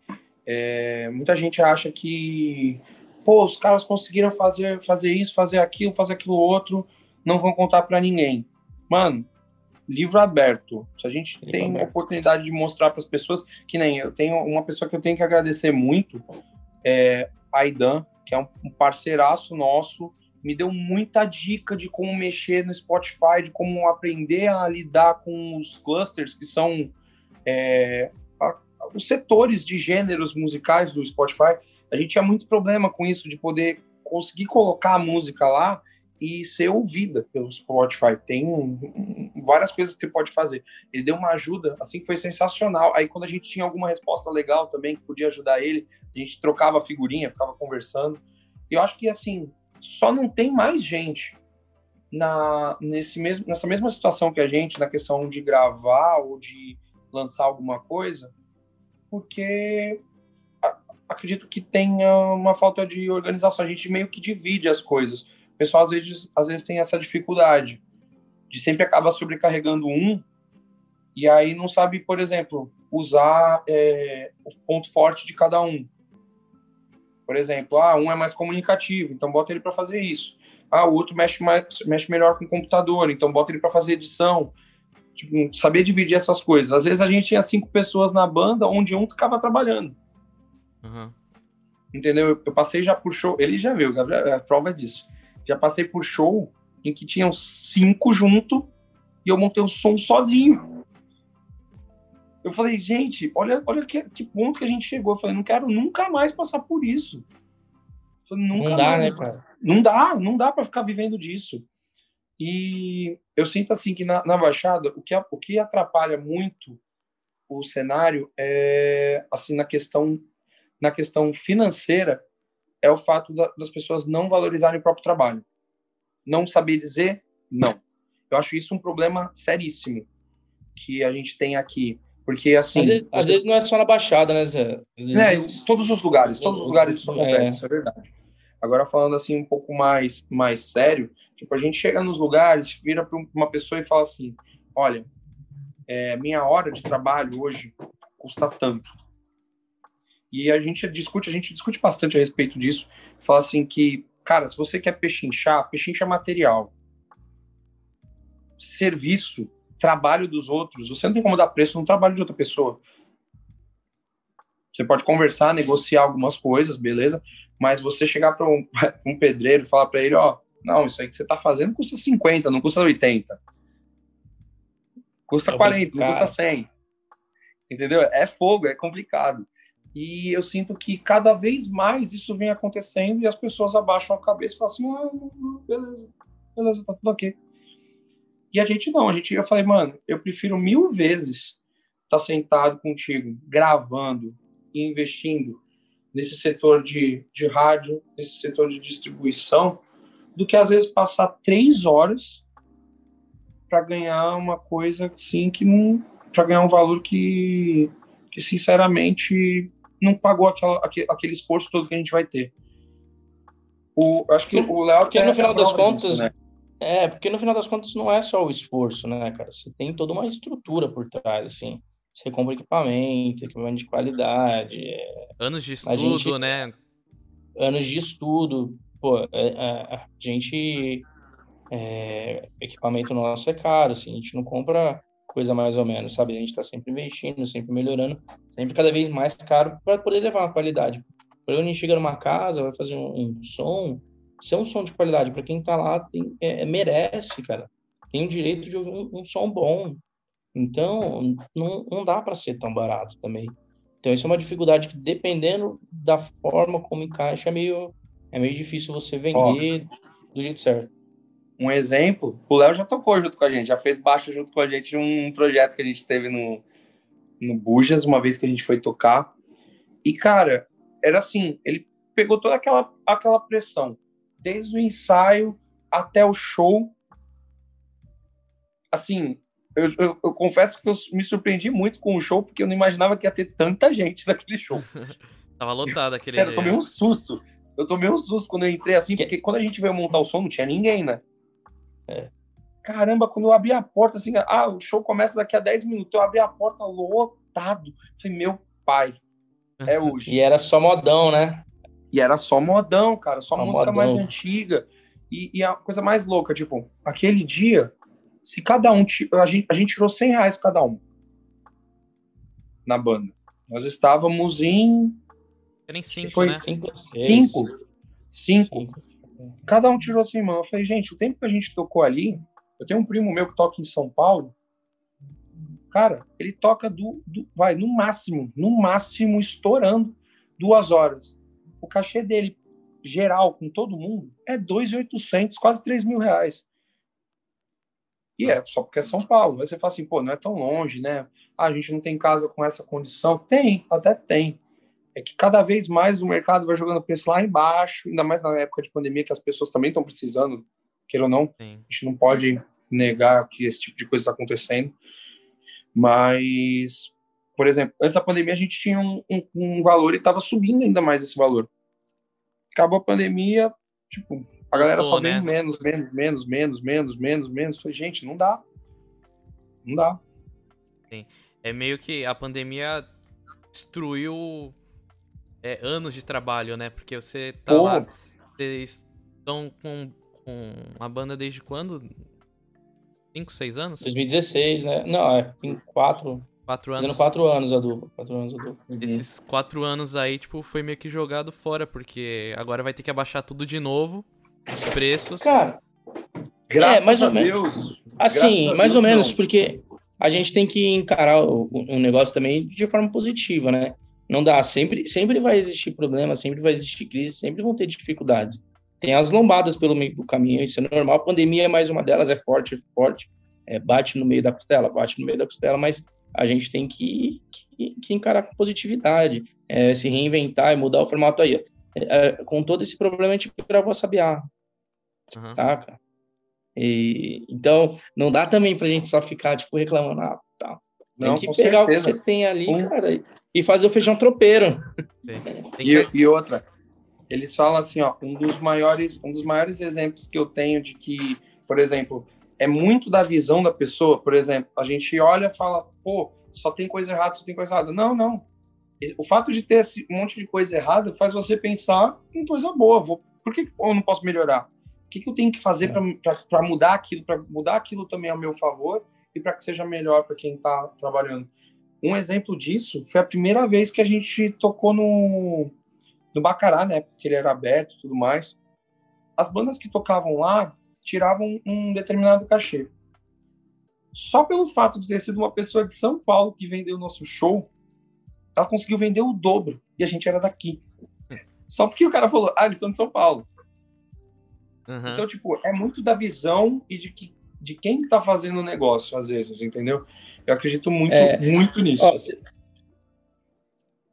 Speaker 3: é, muita gente acha que, pô, os caras conseguiram fazer, fazer isso, fazer aquilo, fazer aquilo outro, não vão contar para ninguém. Mano, livro aberto. Se a gente livro tem aberto. a oportunidade de mostrar para as pessoas, que nem eu tenho uma pessoa que eu tenho que agradecer muito, é Aidan, que é um, um parceiraço nosso, me deu muita dica de como mexer no Spotify, de como aprender a lidar com os clusters, que são é, a, os setores de gêneros musicais do Spotify, a gente tinha muito problema com isso, de poder conseguir colocar a música lá e ser ouvida pelo Spotify. Tem um, um, várias coisas que pode fazer. Ele deu uma ajuda, assim, que foi sensacional. Aí, quando a gente tinha alguma resposta legal também, que podia ajudar ele, a gente trocava figurinha, ficava conversando. E eu acho que, assim, só não tem mais gente na, nesse mesmo, nessa mesma situação que a gente, na questão de gravar ou de lançar alguma coisa, porque acredito que tenha uma falta de organização. A gente meio que divide as coisas. O pessoal às vezes, às vezes tem essa dificuldade de sempre acaba sobrecarregando um e aí não sabe, por exemplo, usar é, o ponto forte de cada um. Por exemplo, ah, um é mais comunicativo, então bota ele para fazer isso. Ah, o outro mexe, mais, mexe melhor com o computador, então bota ele para fazer edição. Tipo, saber dividir essas coisas. Às vezes a gente tinha cinco pessoas na banda, onde um ficava trabalhando. Uhum. Entendeu? Eu passei já por show. Ele já viu, Gabriel, é a prova disso. Já passei por show em que tinham cinco junto e eu montei o som sozinho. Eu falei, gente, olha, olha que, que ponto que a gente chegou. Eu falei, não quero nunca mais passar por isso. Falei, nunca
Speaker 2: não dá, mais. né, cara?
Speaker 3: Não dá, não dá para ficar vivendo disso. E eu sinto assim que na, na Baixada o que, o que atrapalha muito o cenário é assim na questão na questão financeira é o fato da, das pessoas não valorizarem o próprio trabalho, não saber dizer não. Eu acho isso um problema seríssimo que a gente tem aqui, porque assim
Speaker 2: às vezes, você... às vezes não é só na Baixada, né, Zé?
Speaker 3: É, todos os lugares, todos os lugares isso acontece, é. isso é verdade. Agora falando assim um pouco mais mais sério, Tipo, a gente chega nos lugares, vira para uma pessoa e fala assim: olha, é, minha hora de trabalho hoje custa tanto. E a gente discute, a gente discute bastante a respeito disso. Fala assim que, cara, se você quer pechinchar, pechincha material. Serviço, trabalho dos outros. Você não tem como dar preço no trabalho de outra pessoa. Você pode conversar, negociar algumas coisas, beleza? Mas você chegar para um, *laughs* um pedreiro e falar para ele, ó, não, isso aí que você está fazendo custa 50, não custa 80. Custa 40, não custa 100. Entendeu? É fogo, é complicado. E eu sinto que cada vez mais isso vem acontecendo e as pessoas abaixam a cabeça e falam assim: ah, beleza, beleza, tá tudo ok. E a gente não, a gente, eu falei, mano, eu prefiro mil vezes estar tá sentado contigo, gravando e investindo nesse setor de, de rádio, nesse setor de distribuição, do que às vezes passar três horas para ganhar uma coisa assim que não para ganhar um valor que, que sinceramente não pagou aquela, aquele, aquele esforço todo que a gente vai ter. O, acho que o Léo
Speaker 2: que no final das contas, disso, né? É, porque no final das contas não é só o esforço, né, cara? Você tem toda uma estrutura por trás, assim. Você compra equipamento, equipamento de qualidade. É...
Speaker 1: Anos de estudo, gente... né?
Speaker 2: Anos de estudo. Pô, é, é, a gente. É, equipamento nosso é caro, assim, a gente não compra coisa mais ou menos, sabe? A gente está sempre investindo, sempre melhorando, sempre cada vez mais caro para poder levar uma qualidade. Quando a gente chega numa casa, vai fazer um, um som, ser um som de qualidade, para quem está lá, tem, é, merece, cara. Tem o direito de um, um som bom. Então, não, não dá para ser tão barato também. Então, isso é uma dificuldade que, dependendo da forma como encaixa, é meio, é meio difícil você vender oh. do jeito certo
Speaker 3: um exemplo, o Léo já tocou junto com a gente, já fez baixo junto com a gente um projeto que a gente teve no, no Bujas, uma vez que a gente foi tocar. E, cara, era assim, ele pegou toda aquela, aquela pressão, desde o ensaio até o show. Assim, eu, eu, eu, confesso que eu me surpreendi muito com o show, porque eu não imaginava que ia ter tanta gente *laughs* naquele show. *laughs*
Speaker 1: Tava lotado aquele
Speaker 3: Sério, eu tomei um susto. Eu tomei um susto quando eu entrei assim, porque quando a gente veio montar o som, não tinha ninguém, né? É. Caramba, quando eu abri a porta, assim, ah, o show começa daqui a 10 minutos. Eu abri a porta lotado. Falei, meu pai, é *laughs* hoje.
Speaker 2: e era só modão, né?
Speaker 3: E era só modão, cara, só, só música modão. mais antiga. E, e, a coisa mais louca, tipo, aquele dia, se cada um. A gente, a gente tirou 100 reais cada um na banda. Nós estávamos em.
Speaker 1: Era cinco,
Speaker 3: foi
Speaker 1: né?
Speaker 3: Cinco, cinco. Cinco. cinco. Cada um tirou assim, mão. Eu falei, gente, o tempo que a gente tocou ali, eu tenho um primo meu que toca em São Paulo. Cara, ele toca do, do vai, no máximo, no máximo, estourando duas horas. O cachê dele, geral, com todo mundo, é 2.800, quase 3 mil reais. E é só porque é São Paulo. Aí você fala assim, pô, não é tão longe, né? Ah, a gente não tem casa com essa condição. Tem, até tem é que cada vez mais o mercado vai jogando preço lá embaixo, ainda mais na época de pandemia, que as pessoas também estão precisando, queira ou não. Sim. A gente não pode negar que esse tipo de coisa está acontecendo. Mas, por exemplo, antes da pandemia a gente tinha um, um, um valor e estava subindo ainda mais esse valor. Acabou a pandemia, tipo, a galera só né? menos, menos, menos, menos, menos, menos, menos. Falei, gente, não dá. Não dá.
Speaker 1: Sim. É meio que a pandemia destruiu é, anos de trabalho, né? Porque você tá Pô. lá. Vocês estão com, com a banda desde quando? 5, 6 anos?
Speaker 2: 2016, né? Não, é em 4.
Speaker 1: Quatro anos.
Speaker 2: Fazendo quatro anos a dupla. Quatro anos a dupla.
Speaker 1: Uhum. Esses quatro anos aí, tipo, foi meio que jogado fora, porque agora vai ter que abaixar tudo de novo, os preços.
Speaker 2: Cara, Graças é, mais ou menos. Assim, Graças mais ou menos, não. porque a gente tem que encarar o, o negócio também de forma positiva, né? Não dá, sempre, sempre vai existir problema, sempre vai existir crise, sempre vão ter dificuldades. Tem as lombadas pelo meio do caminho, isso é normal. A pandemia é mais uma delas, é forte, é forte, é, bate no meio da costela, bate no meio da costela, mas a gente tem que, que, que encarar com positividade, é, se reinventar e mudar o formato aí. É, é com todo esse problema, a gente gravou a Sabiá, uhum. saca? E, então, não dá também pra gente só ficar, tipo, reclamando, ah, tá, tem que pegar certeza. o que você tem ali, um... cara, e fazer o feijão tropeiro.
Speaker 3: E, e, outra, eles falam assim, ó, um dos maiores, um dos maiores exemplos que eu tenho de que, por exemplo, é muito da visão da pessoa. Por exemplo, a gente olha e fala, pô, só tem coisa errada, só tem coisa errada. Não, não. O fato de ter esse monte de coisa errada faz você pensar em coisa boa. Vou, por que eu não posso melhorar? O que, que eu tenho que fazer é. para mudar aquilo, para mudar aquilo também ao meu favor e para que seja melhor para quem está trabalhando. Um exemplo disso foi a primeira vez que a gente tocou no, no Bacará, né? Porque ele era aberto e tudo mais. As bandas que tocavam lá tiravam um determinado cachê. Só pelo fato de ter sido uma pessoa de São Paulo que vendeu o nosso show, ela conseguiu vender o dobro. E a gente era daqui. Só porque o cara falou, ah, eles são de São Paulo. Uhum. Então, tipo, é muito da visão e de que de quem está fazendo o negócio, às vezes, entendeu? Eu acredito muito, é, muito nisso.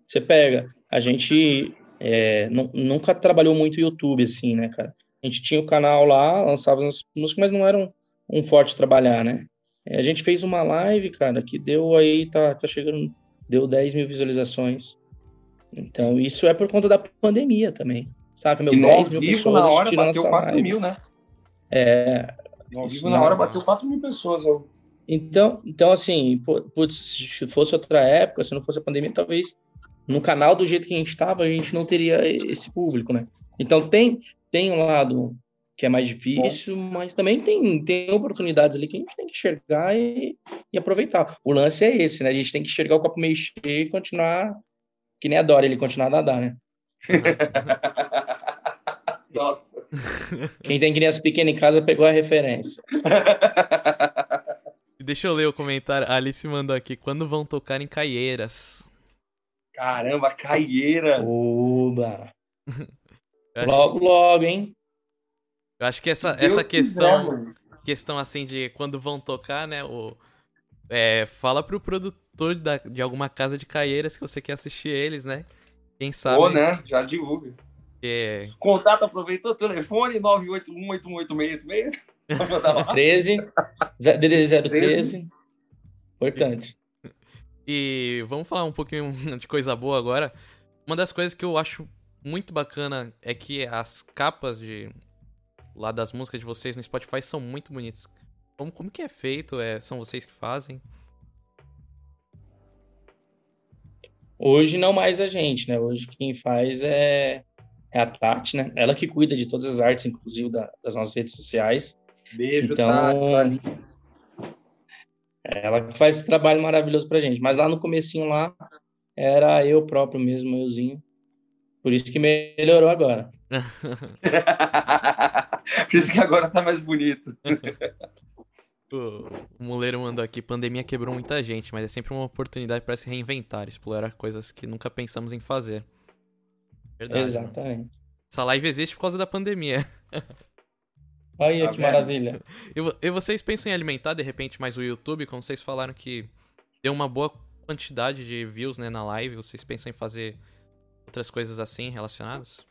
Speaker 2: Você pega, a gente é, nunca trabalhou muito YouTube, assim, né, cara? A gente tinha o canal lá, lançava as músicas, mas não era um, um forte trabalhar, né? É, a gente fez uma live, cara, que deu aí, tá, tá chegando, deu 10 mil visualizações. Então, isso é por conta da pandemia também, saca?
Speaker 3: Meu, e 10 mil pessoas na hora bateu 4 live. mil, né?
Speaker 2: É,
Speaker 3: No vivo, na hora, bateu 4 mil pessoas. Ó.
Speaker 2: Então, então, assim, putz, se fosse outra época, se não fosse a pandemia, talvez no canal do jeito que a gente estava, a gente não teria esse público, né? Então tem, tem um lado que é mais difícil, mas também tem, tem oportunidades ali que a gente tem que enxergar e, e, aproveitar. O lance é esse, né? A gente tem que enxergar o copo meio cheio e continuar, que nem a Dora, ele continuar a nadar, né? *laughs*
Speaker 3: Nossa.
Speaker 2: Quem tem criança pequena em casa pegou a referência. *laughs*
Speaker 1: Deixa eu ler o comentário. A Alice mandou aqui. Quando vão tocar em Caieiras?
Speaker 3: Caramba, Caieiras!
Speaker 2: Oba! *laughs* logo, que... logo, hein?
Speaker 1: Eu acho que essa, essa questão, quiser, questão assim de quando vão tocar, né? O, é, fala pro produtor da, de alguma casa de Caieiras que você quer assistir eles, né? Quem sabe.
Speaker 3: Pô, né? Já divulga.
Speaker 1: É...
Speaker 3: Contato aproveitou o telefone 981818686.
Speaker 2: 13 DD 013. Importante.
Speaker 1: E vamos falar um pouquinho *laughs* de coisa boa agora. Uma das coisas que eu acho muito bacana é que as capas de lá das músicas de vocês no Spotify são muito bonitas. Como, como que é feito? É, são vocês que fazem?
Speaker 2: Hoje não mais a gente, né? Hoje quem faz é, é a Tati, né? Ela que cuida de todas as artes, inclusive da, das nossas redes sociais.
Speaker 3: Beijo, então, Tati.
Speaker 2: Ela que faz esse trabalho maravilhoso pra gente. Mas lá no comecinho lá, era eu próprio mesmo, euzinho. Por isso que melhorou agora. *laughs*
Speaker 3: Por isso que agora tá mais bonito. *laughs*
Speaker 1: O Muleiro mandou aqui: pandemia quebrou muita gente, mas é sempre uma oportunidade para se reinventar, explorar coisas que nunca pensamos em fazer.
Speaker 2: Verdade. Exatamente. Mano.
Speaker 1: Essa live existe por causa da pandemia. *laughs*
Speaker 2: Olha tá que vendo? maravilha.
Speaker 1: E, e, vocês pensam em alimentar de repente mais o YouTube? Como vocês falaram que deu uma boa quantidade de views né, na live, vocês pensam em fazer outras coisas assim relacionadas?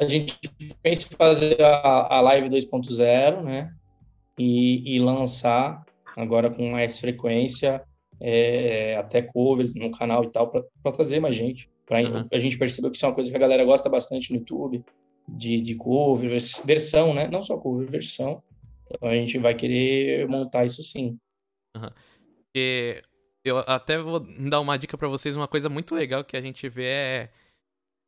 Speaker 2: A gente pensa em fazer a, a live 2.0, né? E, e, lançar agora com mais frequência, é, até covers no canal e tal, para trazer mais gente. Pra, uhum. A gente percebeu que isso é uma coisa que a galera gosta bastante no YouTube de, de cover, versão, né? Não só cover, versão. Então a gente vai querer montar isso sim.
Speaker 1: Uhum. E eu até vou dar uma dica para vocês, uma coisa muito legal que a gente vê é,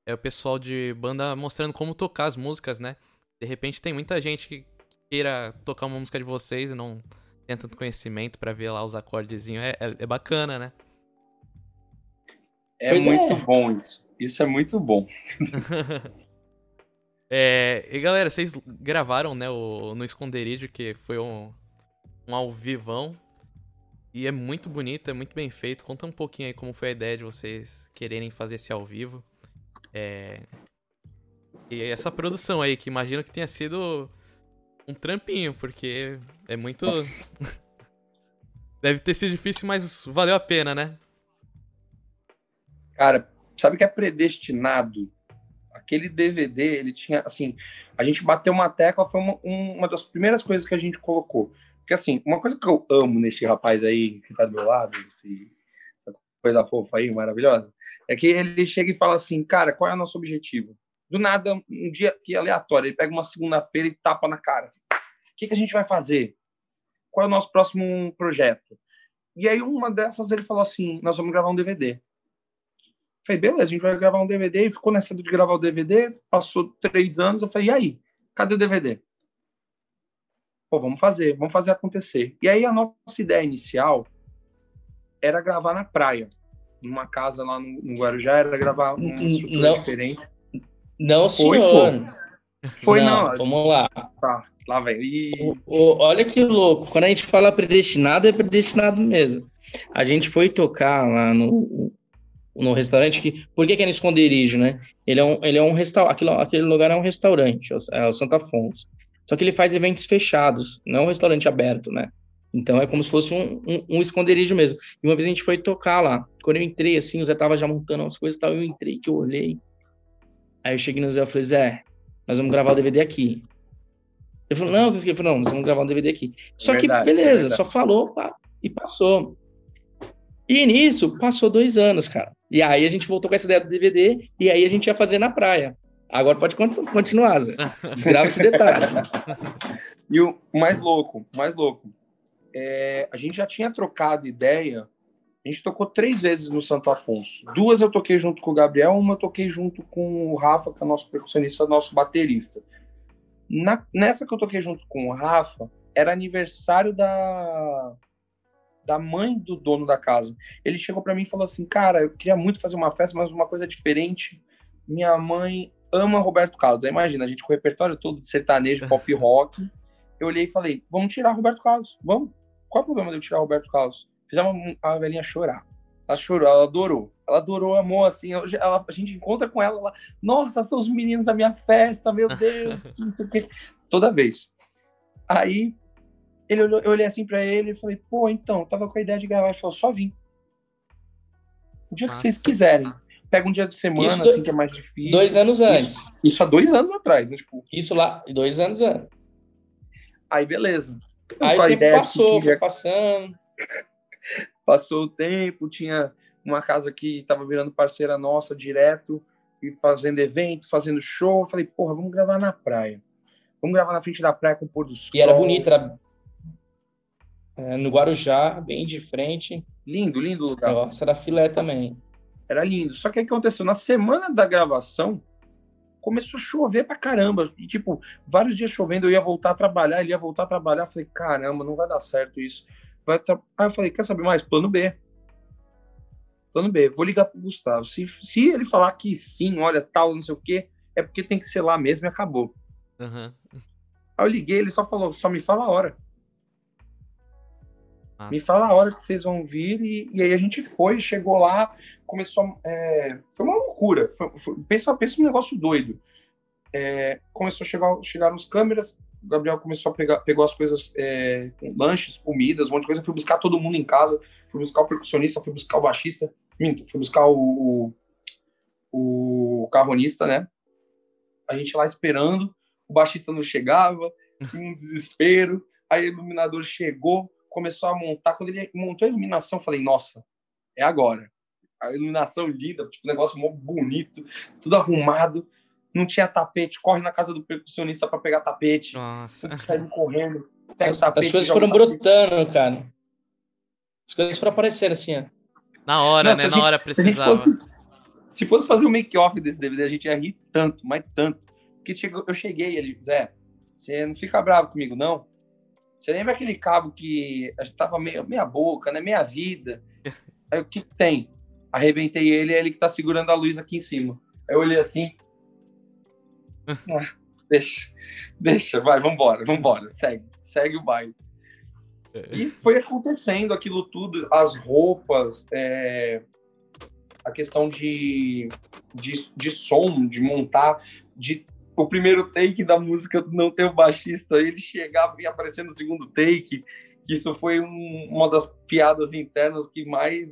Speaker 1: é o pessoal de banda mostrando como tocar as músicas, né? De repente tem muita gente que queira tocar uma música de vocês e não tem tanto conhecimento para ver lá os acordezinhos. É, é, é bacana, né?
Speaker 3: É muito é. bom isso. Isso é muito bom. *laughs*
Speaker 1: É, e galera, vocês gravaram, né, o, no esconderijo, que foi um, um ao vivão. E é muito bonito, é muito bem feito. Conta um pouquinho aí como foi a ideia de vocês quererem fazer esse ao vivo. É... E essa produção aí, que imagino que tenha sido um trampinho, porque é muito. *laughs* Deve ter sido difícil, mas valeu a pena, né?
Speaker 3: Cara, sabe que é predestinado aquele DVD, ele tinha, assim, a gente bateu uma tecla, foi uma, uma das primeiras coisas que a gente colocou. Porque, assim, uma coisa que eu amo nesse rapaz aí, que tá do meu lado, essa coisa fofa aí, maravilhosa, é que ele chega e fala assim, cara, qual é o nosso objetivo? Do nada, um dia que aleatório, ele pega uma segunda-feira e tapa na cara. Assim, o que, que a gente vai fazer? Qual é o nosso próximo projeto? E aí, uma dessas, ele falou assim, nós vamos gravar um DVD. Falei, beleza, a gente vai gravar um DVD. E ficou nessa de gravar o DVD. Passou três anos. Eu falei, e aí? Cadê o DVD? Pô, vamos fazer, vamos fazer acontecer. E aí a nossa ideia inicial era gravar na praia. Numa casa lá no, no Guarujá, era gravar estrutura não, diferente.
Speaker 2: Não, senhor.
Speaker 3: Foi, não.
Speaker 2: não. Vamos lá.
Speaker 3: Tá, lá vem.
Speaker 2: olha que louco. Quando a gente fala predestinado, é predestinado mesmo. A gente foi tocar lá no, no restaurante que por que, que é no esconderijo, né? Ele é um ele é um restaurante, aquele lugar é um restaurante, é o Santa Afonso. Só que ele faz eventos fechados, não é um restaurante aberto, né? Então é como se fosse um, um, um, esconderijo mesmo. E uma vez a gente foi tocar lá. Quando eu entrei, assim, o Zé tava já montando umas coisas e tal. Eu entrei, que eu olhei. Aí eu cheguei no Zé e falei, Zé, nós vamos gravar o DVD aqui. Ele falou, não, eu falei, não, nós vamos gravar um DVD aqui. Só verdade, que, beleza, só falou pá, e passou. E nisso, passou dois anos, cara. E aí a gente voltou com essa ideia do DVD e aí a gente ia fazer na praia. Agora pode continuar, Zé. Grava esse detalhe. *laughs*
Speaker 3: E o mais louco, mais louco, é, a gente já tinha trocado ideia. A gente tocou três vezes no Santo Afonso. Duas eu toquei junto com o Gabriel, uma eu toquei junto com o Rafa, que é nosso percussionista, nosso baterista. Na, nessa que eu toquei junto com o Rafa, era aniversário da, da mãe do dono da casa. Ele chegou para mim e falou assim: Cara, eu queria muito fazer uma festa, mas uma coisa diferente. Minha mãe ama Roberto Carlos. Aí imagina, a gente com o repertório todo de sertanejo, pop *laughs* rock. Eu olhei e falei: Vamos tirar Roberto Carlos, vamos. Qual é o problema de eu tirar Roberto Carlos? Fizemos a velhinha chorar. Ela chorou, ela adorou. Ela adorou, amor, assim. Ela, a gente encontra com ela, ela, nossa, são os meninos da minha festa, meu *laughs* Deus. Toda vez. Aí, ele olhou, eu olhei assim pra ele e falei, pô, então, tava com a ideia de gravar. Ele falou, só vim. O dia nossa. que vocês quiserem. Pega um dia de semana, isso assim, que é mais difícil.
Speaker 2: Dois anos antes.
Speaker 3: Isso, isso há dois anos atrás, né? Tipo,
Speaker 2: isso lá, dois anos antes.
Speaker 3: Aí, beleza.
Speaker 2: Aí o tempo passou, foi passando. *laughs*
Speaker 3: Passou o tempo, tinha uma casa que estava virando parceira nossa direto, e fazendo evento, fazendo show. Eu falei, porra, vamos gravar na praia. Vamos gravar na frente da praia com o pôr do sol.
Speaker 2: E era bonita, era é, no Guarujá, bem de frente.
Speaker 3: Lindo, lindo lugar.
Speaker 2: Nossa, era filé também.
Speaker 3: Era lindo. Só que o que aconteceu? Na semana da gravação, começou a chover pra caramba. E, tipo, vários dias chovendo, eu ia voltar a trabalhar, ele ia voltar a trabalhar. Eu falei, caramba, não vai dar certo isso. Vai tra... Aí eu falei, quer saber mais? Plano B. Plano B, vou ligar pro Gustavo. Se, se ele falar que sim, olha, tal, não sei o quê, é porque tem que ser lá mesmo e acabou.
Speaker 1: Uhum.
Speaker 3: Aí eu liguei, ele só falou, só me fala a hora. Me fala a hora que vocês vão vir. E, e aí a gente foi, chegou lá, começou. É, foi uma loucura. Foi, foi, pensa, pensa um negócio doido. É, começou a chegar, chegar nos câmeras, o Gabriel começou a pegar, pegou as coisas, é, lanches, comidas, um monte de coisa, fui buscar todo mundo em casa, fui buscar o percussionista, fui buscar o baixista, minto, fui buscar o, o, o carronista, né? A gente lá esperando, o baixista não chegava, um desespero, aí o iluminador chegou, começou a montar. Quando ele montou a iluminação, eu falei, nossa, é agora. A iluminação linda, tipo, um negócio muito bonito, tudo arrumado. Não tinha tapete, corre na casa do percussionista para pegar tapete.
Speaker 1: Nossa.
Speaker 3: Saindo correndo, pega
Speaker 2: as,
Speaker 3: o tapete.
Speaker 2: As coisas foram brotando, cara. As coisas foram aparecendo assim, ó.
Speaker 1: Na hora, Nossa, né? Gente, na hora precisava.
Speaker 3: Se fosse, se fosse fazer o um make-off desse DVD, a gente ia rir tanto, mas tanto. Porque chegou, eu cheguei ali, Zé, você não fica bravo comigo, não? Você lembra aquele cabo que a gente tava meio, meia boca, né? Meia vida. *laughs* Aí o que, que tem? Arrebentei ele, é ele que tá segurando a luz aqui em cima. Aí eu olhei assim. *laughs* Ah, deixa, deixa, vai, vambora, vambora, segue, segue o baile. E foi acontecendo aquilo tudo, as roupas, é, a questão de, de, de som, de montar, de o primeiro take da música não ter o baixista, ele chegava e aparecer no segundo take. Isso foi um, uma das piadas internas que mais,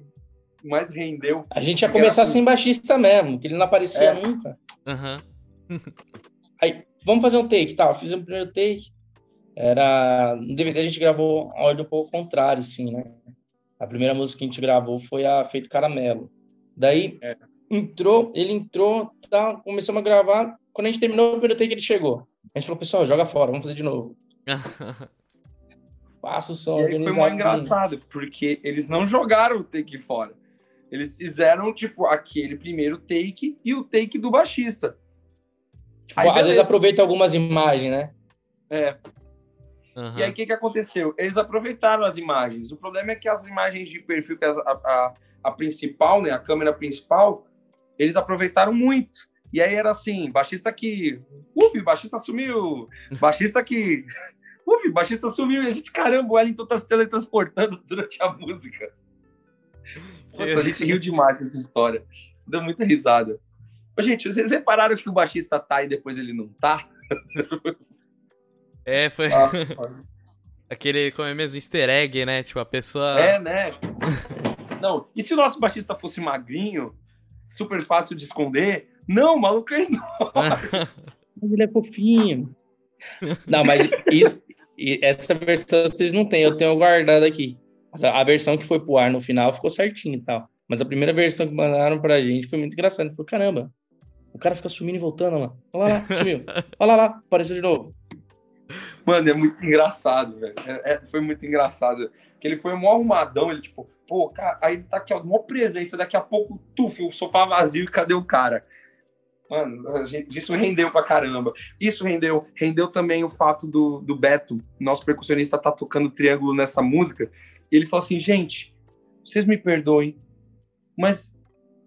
Speaker 3: mais rendeu.
Speaker 2: A gente ia começar sem baixista mesmo, que ele não aparecia é. nunca.
Speaker 1: Uhum. *laughs*
Speaker 2: Aí, vamos fazer um take, tá? Fiz o primeiro take. Era. No DVD a gente gravou a ordem um pouco contrário, sim, né? A primeira música que a gente gravou foi a Feito Caramelo. Daí é. Entrou, ele entrou, tá, começamos a gravar. Quando a gente terminou o primeiro take, ele chegou. A gente falou, pessoal, joga fora, vamos fazer de novo. *laughs* Passa o som.
Speaker 3: E foi muito engraçado, porque eles não jogaram o take fora. Eles fizeram, tipo, aquele primeiro take e o take do baixista.
Speaker 2: Tipo, aí, às vezes aproveita algumas imagens, né?
Speaker 3: É. Uhum. E aí, o que, que aconteceu? Eles aproveitaram as imagens. O problema é que as imagens de perfil, que é a, a, a principal, né, a câmera principal, eles aproveitaram muito. E aí era assim, baixista aqui, uf, baixista sumiu, baixista aqui, *laughs* uf, baixista sumiu, e a gente, caramba, o Wellington tá se teletransportando *laughs* durante a música. Puta, a gente riu demais dessa história, deu muita risada. Ô, gente, vocês repararam que o baixista tá e depois ele não tá? *laughs*
Speaker 1: É, foi... Ah, Aquele, como é mesmo, easter egg, né? Tipo, a pessoa...
Speaker 3: É, né? não, e se o nosso baixista fosse magrinho, super fácil de esconder, não, o maluco é enorme. *laughs*
Speaker 2: ele é fofinho. Não, mas isso, essa versão vocês não têm, eu tenho guardado aqui. A versão que foi pro ar no final ficou certinho e tal. Mas a primeira versão que mandaram pra gente foi muito engraçada. Falei, caramba, o cara fica sumindo e voltando lá. Olha lá, lá, sumiu. Olha lá, lá, apareceu de novo.
Speaker 3: Mano, é muito engraçado, velho. É, é, foi muito engraçado. Que ele foi mó arrumadão, ele tipo, pô, cara, aí tá aqui, ó, mó presença, daqui a pouco, tuf, o sofá vazio e cadê o cara? Mano, gente, isso rendeu pra caramba. Isso rendeu. Rendeu também o fato do, do Beto, nosso percussionista, tá tocando triângulo nessa música. E ele falou assim, gente, vocês me perdoem, mas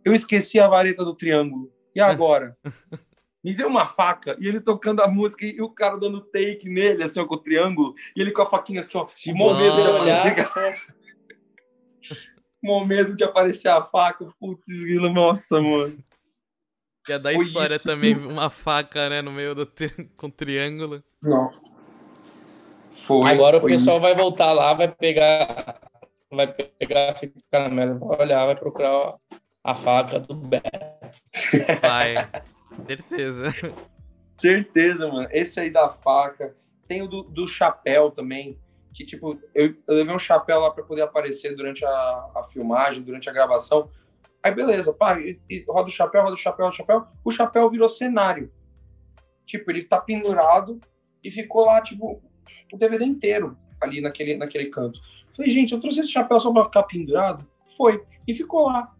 Speaker 3: eu esqueci a vareta do triângulo. E agora? *laughs* me deu uma faca e ele tocando a música e o cara dando take nele, assim, ó, com o triângulo, e ele com a faquinha aqui, ó,
Speaker 2: se movendo de *laughs*
Speaker 3: momento de aparecer a faca, putz, nossa, mano.
Speaker 1: E a da Foi história isso. também, uma faca, né, no meio do tri... com triângulo.
Speaker 3: Não.
Speaker 2: Foi, Agora foi o pessoal isso. vai voltar lá, vai pegar, vai pegar a fita caramelo, vai olhar, vai procurar a faca do Beto. *laughs*
Speaker 1: Vai. Certeza.
Speaker 3: Certeza, mano. Esse aí da faca. Tem o do, do chapéu também. Que, tipo, eu, eu, levei um chapéu lá para poder aparecer durante a, a, filmagem, durante a gravação. Aí, beleza, pá, e, e roda o chapéu, roda o chapéu, roda o chapéu. O chapéu virou cenário. Tipo, ele tá pendurado e ficou lá, tipo, o DVD inteiro ali naquele, naquele canto. Falei, gente, eu trouxe esse chapéu só pra ficar pendurado? Foi. E ficou lá.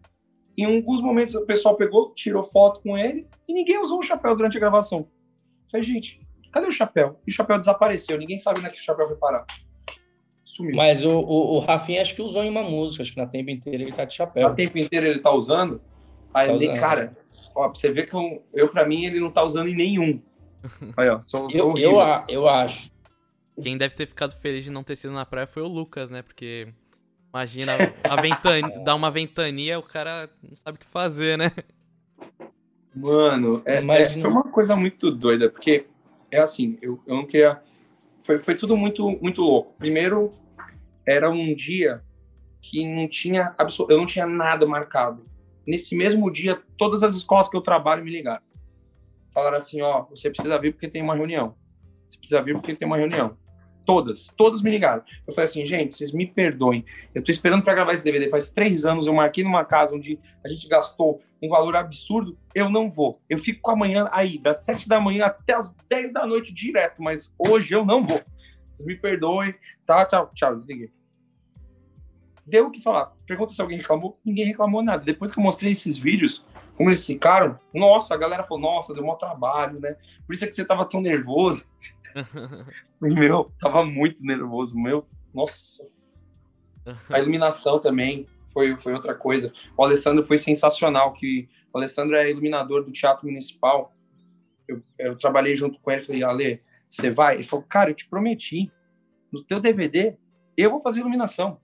Speaker 3: Em alguns momentos o pessoal pegou, tirou foto com ele e ninguém usou o chapéu durante a gravação. Falei, gente, cadê o chapéu? E o chapéu desapareceu, ninguém sabe onde é que o chapéu foi parar.
Speaker 2: Sumiu. Mas o, o, o Rafinha acho que usou em uma música, acho que na tempo inteiro ele tá de chapéu.
Speaker 3: Na tempo inteiro ele tá usando? Aí tá usando. cara, ó, pra você ver que eu, eu, pra mim, ele não tá usando em nenhum. *laughs* Aí, ó,
Speaker 2: sou, eu, eu, eu acho.
Speaker 1: Quem deve ter ficado feliz de não ter sido na praia foi o Lucas, né? Porque Imagina a ventania, *laughs* dar uma ventania, o cara não sabe o que fazer, né?
Speaker 3: Mano, é, é, foi uma coisa muito doida, porque é assim, eu, eu não queria. Foi, foi tudo muito, muito louco. Primeiro, era um dia que não tinha eu não tinha nada marcado. Nesse mesmo dia, todas as escolas que eu trabalho me ligaram. Falaram assim: ó, você precisa vir porque tem uma reunião. Você precisa vir porque tem uma reunião. Todas, todas me ligaram. Eu falei assim, gente, vocês me perdoem. Eu tô esperando para gravar esse DVD. Faz três anos eu marquei numa casa onde a gente gastou um valor absurdo. Eu não vou. Eu fico com amanhã aí, das sete da manhã até as dez da noite direto, mas hoje eu não vou. Vocês me perdoem. Tá, tchau, tchau, desliguei. Deu o que falar. Pergunta se alguém reclamou. Ninguém reclamou nada. Depois que eu mostrei esses vídeos, como eles ficaram, nossa, a galera falou, nossa, deu um trabalho, né? Por isso é que você tava tão nervoso. *laughs* meu, tava muito nervoso, meu. Nossa. A iluminação também foi, foi outra coisa. O Alessandro foi sensacional, que o Alessandro é iluminador do Teatro Municipal. Eu, eu trabalhei junto com ele, falei, Ale, você vai? Ele falou, cara, eu te prometi, no teu DVD, eu vou fazer iluminação.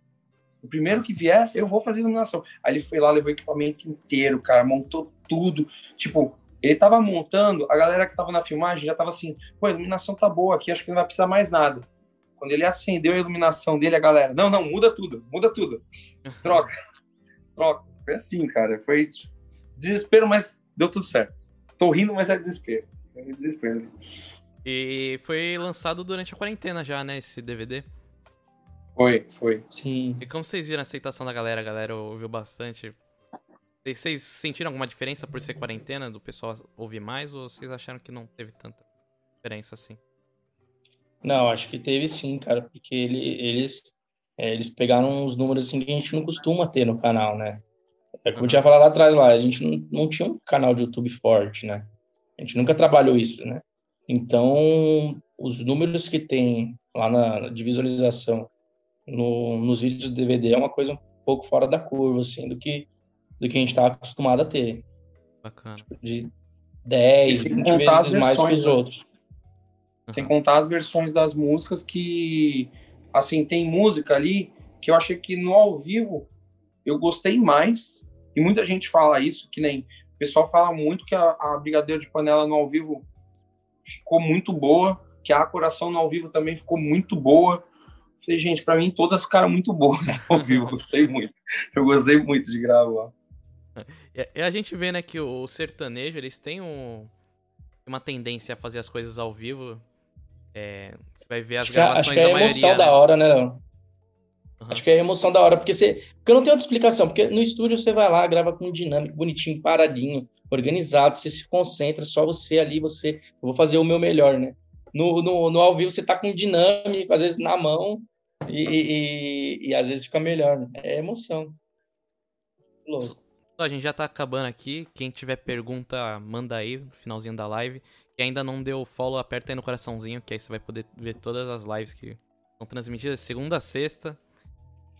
Speaker 3: O primeiro que vier, eu vou fazer iluminação. Aí ele foi lá, levou o equipamento inteiro, cara, montou tudo. Tipo, ele tava montando, a galera que tava na filmagem já tava assim, pô, a iluminação tá boa aqui, acho que não vai precisar mais nada. Quando ele acendeu a iluminação dele, a galera, não, não, muda tudo, muda tudo. *laughs* Troca, troca. Foi assim, cara, foi desespero, mas deu tudo certo. Tô rindo, mas é desespero. É desespero.
Speaker 1: E foi lançado durante a quarentena já, né, esse DVD?
Speaker 3: Foi, foi.
Speaker 2: Sim.
Speaker 1: E como vocês viram a aceitação da galera? A galera ouviu bastante? Vocês sentiram alguma diferença por ser quarentena, do pessoal ouvir mais, ou vocês acharam que não teve tanta diferença assim?
Speaker 2: Não, acho que teve sim, cara, porque ele, eles, é, eles pegaram uns números assim que a gente não costuma ter no canal, né? É como uhum. eu tinha falado lá atrás lá, a gente não, não tinha um canal de YouTube forte, né? A gente nunca trabalhou isso, né? Então, os números que tem lá na, de visualização no, nos vídeos do DVD é uma coisa um pouco fora da curva, assim, do que do que a gente está acostumado a ter.
Speaker 1: Bacana. Tipo,
Speaker 2: de 10, 20 vezes mais que os né? outros.
Speaker 3: Sem contar as versões das músicas que, assim, tem música ali que eu achei que no ao vivo eu gostei mais. E muita gente fala isso, que nem o pessoal fala muito que a, a Brigadeiro de Panela no ao vivo ficou muito boa, que a Coração no ao vivo também ficou muito boa. Falei, gente, para mim todas ficaram muito boas *laughs* ao vivo, gostei muito. Eu gostei muito de gravar.
Speaker 1: E a gente vê, né, que o sertanejo, eles têm um, uma tendência a fazer as coisas ao vivo. É, você vai ver as acho gravações
Speaker 2: que, acho que é a emoção
Speaker 1: maioria,
Speaker 2: da né? hora, né, Uhum. Acho que é a emoção da hora, porque você. Porque não tem outra explicação, porque no estúdio você vai lá, grava com um dinâmico, bonitinho, paradinho, organizado, você se concentra, só você ali, você. Eu vou fazer o meu melhor, né? No, no, no ao vivo você tá com dinâmico, às vezes na mão, e, e, e, às vezes fica melhor. Né? É emoção.
Speaker 1: Louco. A gente já tá acabando aqui. Quem tiver pergunta, manda aí no finalzinho da live. Quem ainda não deu follow, aperta aí no coraçãozinho, que aí você vai poder ver todas as lives que são transmitidas segunda a sexta.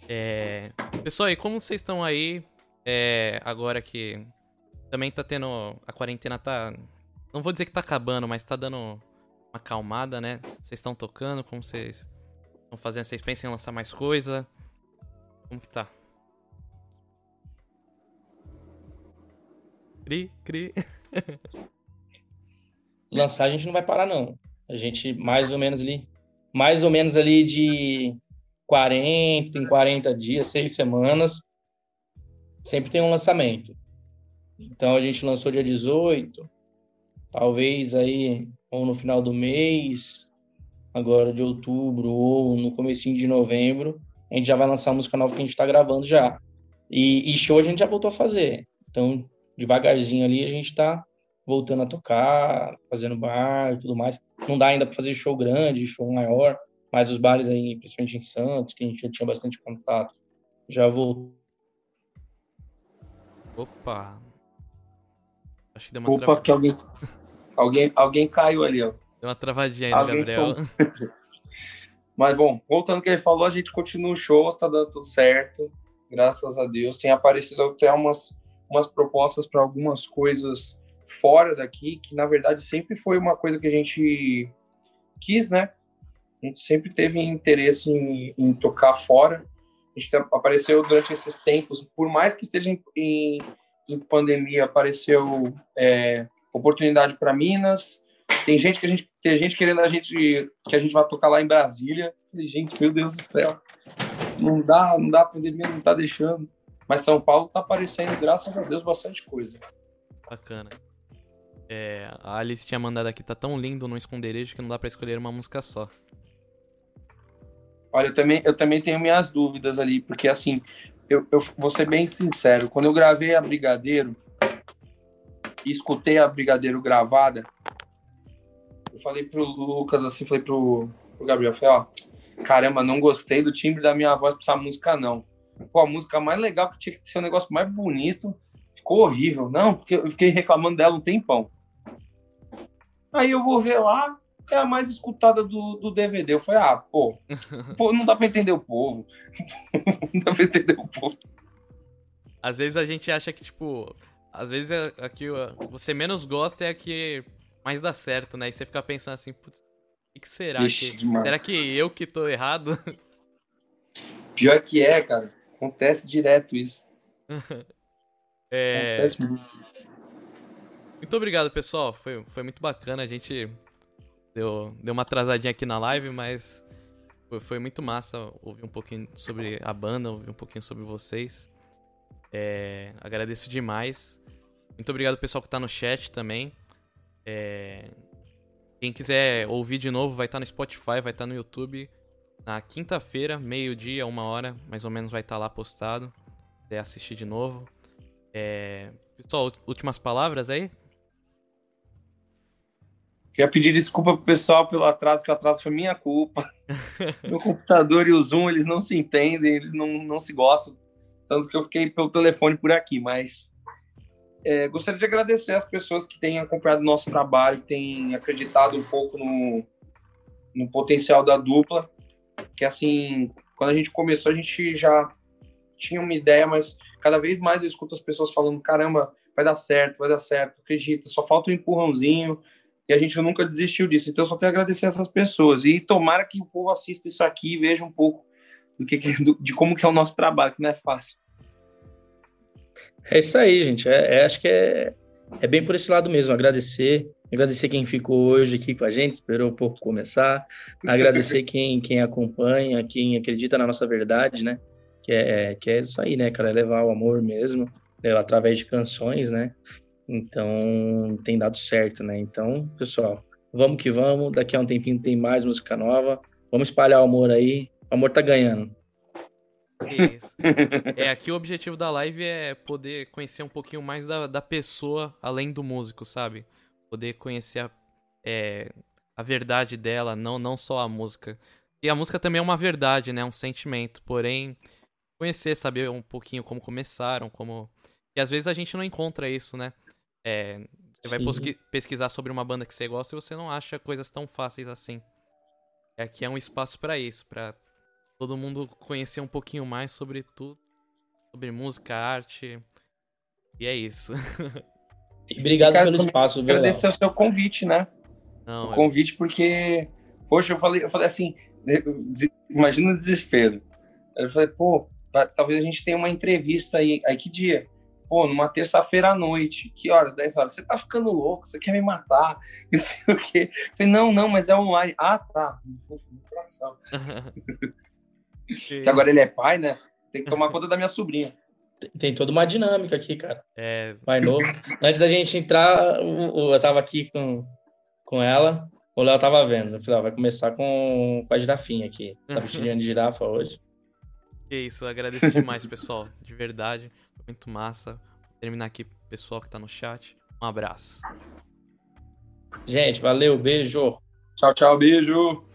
Speaker 1: É... Pessoal, e como vocês estão aí? É... Agora que também tá tendo. A quarentena tá. Não vou dizer que tá acabando, mas tá dando acalmada, né? Vocês estão tocando, como vocês estão fazendo? Vocês pensam em lançar mais coisa? Como que tá? Cri, cri. *laughs*
Speaker 2: Lançar a gente não vai parar, não. A gente mais ou menos ali. Mais ou menos ali de 40 em 40 dias, seis semanas. Sempre tem um lançamento. Então a gente lançou dia 18, talvez aí ou no final do mês, agora de outubro ou no comecinho de novembro, a gente já vai lançar a música nova que a gente está gravando já. E, e, show a gente já voltou a fazer. Então, devagarzinho ali a gente está voltando a tocar, fazendo bar e tudo mais. Não dá ainda para fazer show grande, show maior, mas os bares aí, principalmente em Santos, que a gente já tinha bastante contato, já voltou.
Speaker 1: Opa,
Speaker 3: Acho que deu uma Opa, que alguém, alguém, alguém caiu ali, ó.
Speaker 1: Deu uma travadinha aí no Gabriel. *laughs*
Speaker 3: Mas bom, voltando ao que ele falou, a gente continua o show, tá dando tudo certo. Graças a Deus. Tem aparecido até umas, umas propostas para algumas coisas fora daqui, que na verdade sempre foi uma coisa que a gente quis, né? A gente sempre teve interesse em, em tocar fora. A gente apareceu durante esses tempos, por mais que esteja em, em em pandemia apareceu é, oportunidade para Minas. Tem gente que a gente tem gente querendo a gente que a gente vai tocar lá em Brasília. Falei, gente, meu Deus do céu, não dá, não dá, a pandemia não tá deixando. Mas São Paulo tá aparecendo, graças a Deus, bastante coisa.
Speaker 1: Bacana. É, a Alice tinha mandado aqui, tá tão lindo no esconderijo que não dá para escolher uma música só.
Speaker 3: Olha, eu também, eu também tenho minhas dúvidas ali, porque assim, eu, eu vou ser bem sincero, quando eu gravei a Brigadeiro e escutei a Brigadeiro gravada, eu falei pro Lucas assim, falei pro, pro Gabriel, falei, ó, caramba, não gostei do timbre da minha voz pra essa música, não. Pô, a música mais legal que tinha que ser um negócio mais bonito, ficou horrível. Não, porque eu fiquei reclamando dela um tempão. Aí eu vou ver lá, é a mais escutada do, do DVD. Eu falei, ah, pô, *laughs* pô, não dá pra entender o povo. *laughs* não dá pra entender o povo.
Speaker 1: Às vezes a gente acha que, tipo, às vezes a, a que você menos gosta é a que mais dá certo, né? E você fica pensando assim, putz, o que será? Ixi, que, será que eu que tô errado?
Speaker 3: Pior que é, cara. Acontece direto isso. *laughs*
Speaker 1: é... Acontece muito. Muito obrigado, pessoal. Foi, foi muito bacana. A gente Deu, deu uma atrasadinha aqui na live, mas foi, foi, muito massa ouvir um pouquinho sobre a banda, ouvir um pouquinho sobre vocês. É, agradeço demais. Muito obrigado pessoal que tá no chat também. É, quem quiser ouvir de novo, vai estar tá no Spotify, vai estar tá no YouTube. Na quinta-feira, meio-dia, uma hora, mais ou menos vai estar tá lá postado. Quiser assistir de novo. É, pessoal, últimas palavras aí?
Speaker 3: Queria pedir desculpa pro pessoal pelo atraso, que o atraso foi minha culpa. *laughs* Meu computador e o Zoom, eles não se entendem, eles não, não se gostam. Tanto que eu fiquei pelo telefone por aqui, mas é, gostaria de agradecer as pessoas que têm acompanhado nosso trabalho, têm acreditado um pouco no, no potencial da dupla. Que assim, quando a gente começou, a gente já tinha uma ideia, mas cada vez mais eu escuto as pessoas falando: caramba, vai dar certo, vai dar certo, acredita, só falta um empurrãozinho e a gente nunca desistiu disso. Então, eu só tenho a agradecer essas pessoas. E tomara que o povo assista isso aqui e veja um pouco do que, de como que é o nosso trabalho, que não é fácil.
Speaker 2: É isso aí, gente. É, é, acho que é, é bem por esse lado mesmo. Agradecer. Agradecer quem ficou hoje aqui com a gente, esperou um pouco começar. Agradecer *laughs* quem, quem acompanha, quem acredita na nossa verdade, né? Que é, que é isso aí, né, cara? É levar o amor mesmo, é, através de canções, né? Então, tem dado certo, né? Então, pessoal, vamos que vamos. Daqui a um tempinho tem mais música nova. Vamos espalhar o amor aí. O amor tá ganhando. *laughs*
Speaker 1: Isso. É, aqui o objetivo da live é poder conhecer um pouquinho mais da, da pessoa além do músico, sabe? Poder conhecer a, é, a verdade dela, não, não só a música. E a música também é uma verdade, né? Um sentimento. Porém, conhecer, saber um pouquinho como começaram, como. E às vezes a gente não encontra isso, né? É, você vai pesquisar sobre uma banda que você gosta e você não acha coisas tão fáceis assim. Aqui é um espaço para isso, para todo mundo conhecer um pouquinho mais sobre tudo, sobre música, arte. E é isso.
Speaker 2: E obrigado pelo espaço,
Speaker 3: viu? Agradecer o seu convite, né?
Speaker 1: Não,
Speaker 3: o convite, eu... porque, poxa, eu falei, eu falei assim, imagina o desespero. Eu falei, pô, talvez a gente tenha uma entrevista aí. Aí que dia? Pô, numa terça-feira à noite. Que horas? 10 horas. Você tá ficando louco, você quer me matar? *laughs* Não sei o quê. Eu falei, não, não, mas é online. Ah, tá. Pô, coração. *laughs* que agora ele é pai, né? Tem que tomar conta da minha sobrinha.
Speaker 2: Tem toda uma dinâmica aqui, cara.
Speaker 1: É.
Speaker 2: Mais novo. Antes da gente entrar, eu tava aqui com, com ela. O Léo tava vendo. Eu falei, ó, vai começar com, com a girafinha aqui. Tá *laughs* vestindo de girafa hoje.
Speaker 1: Que isso, agradeço demais, pessoal. De verdade. Foi muito massa. Vou terminar aqui pro pessoal que tá no chat. Um abraço.
Speaker 2: Gente, valeu, beijo.
Speaker 3: Tchau, tchau, beijo.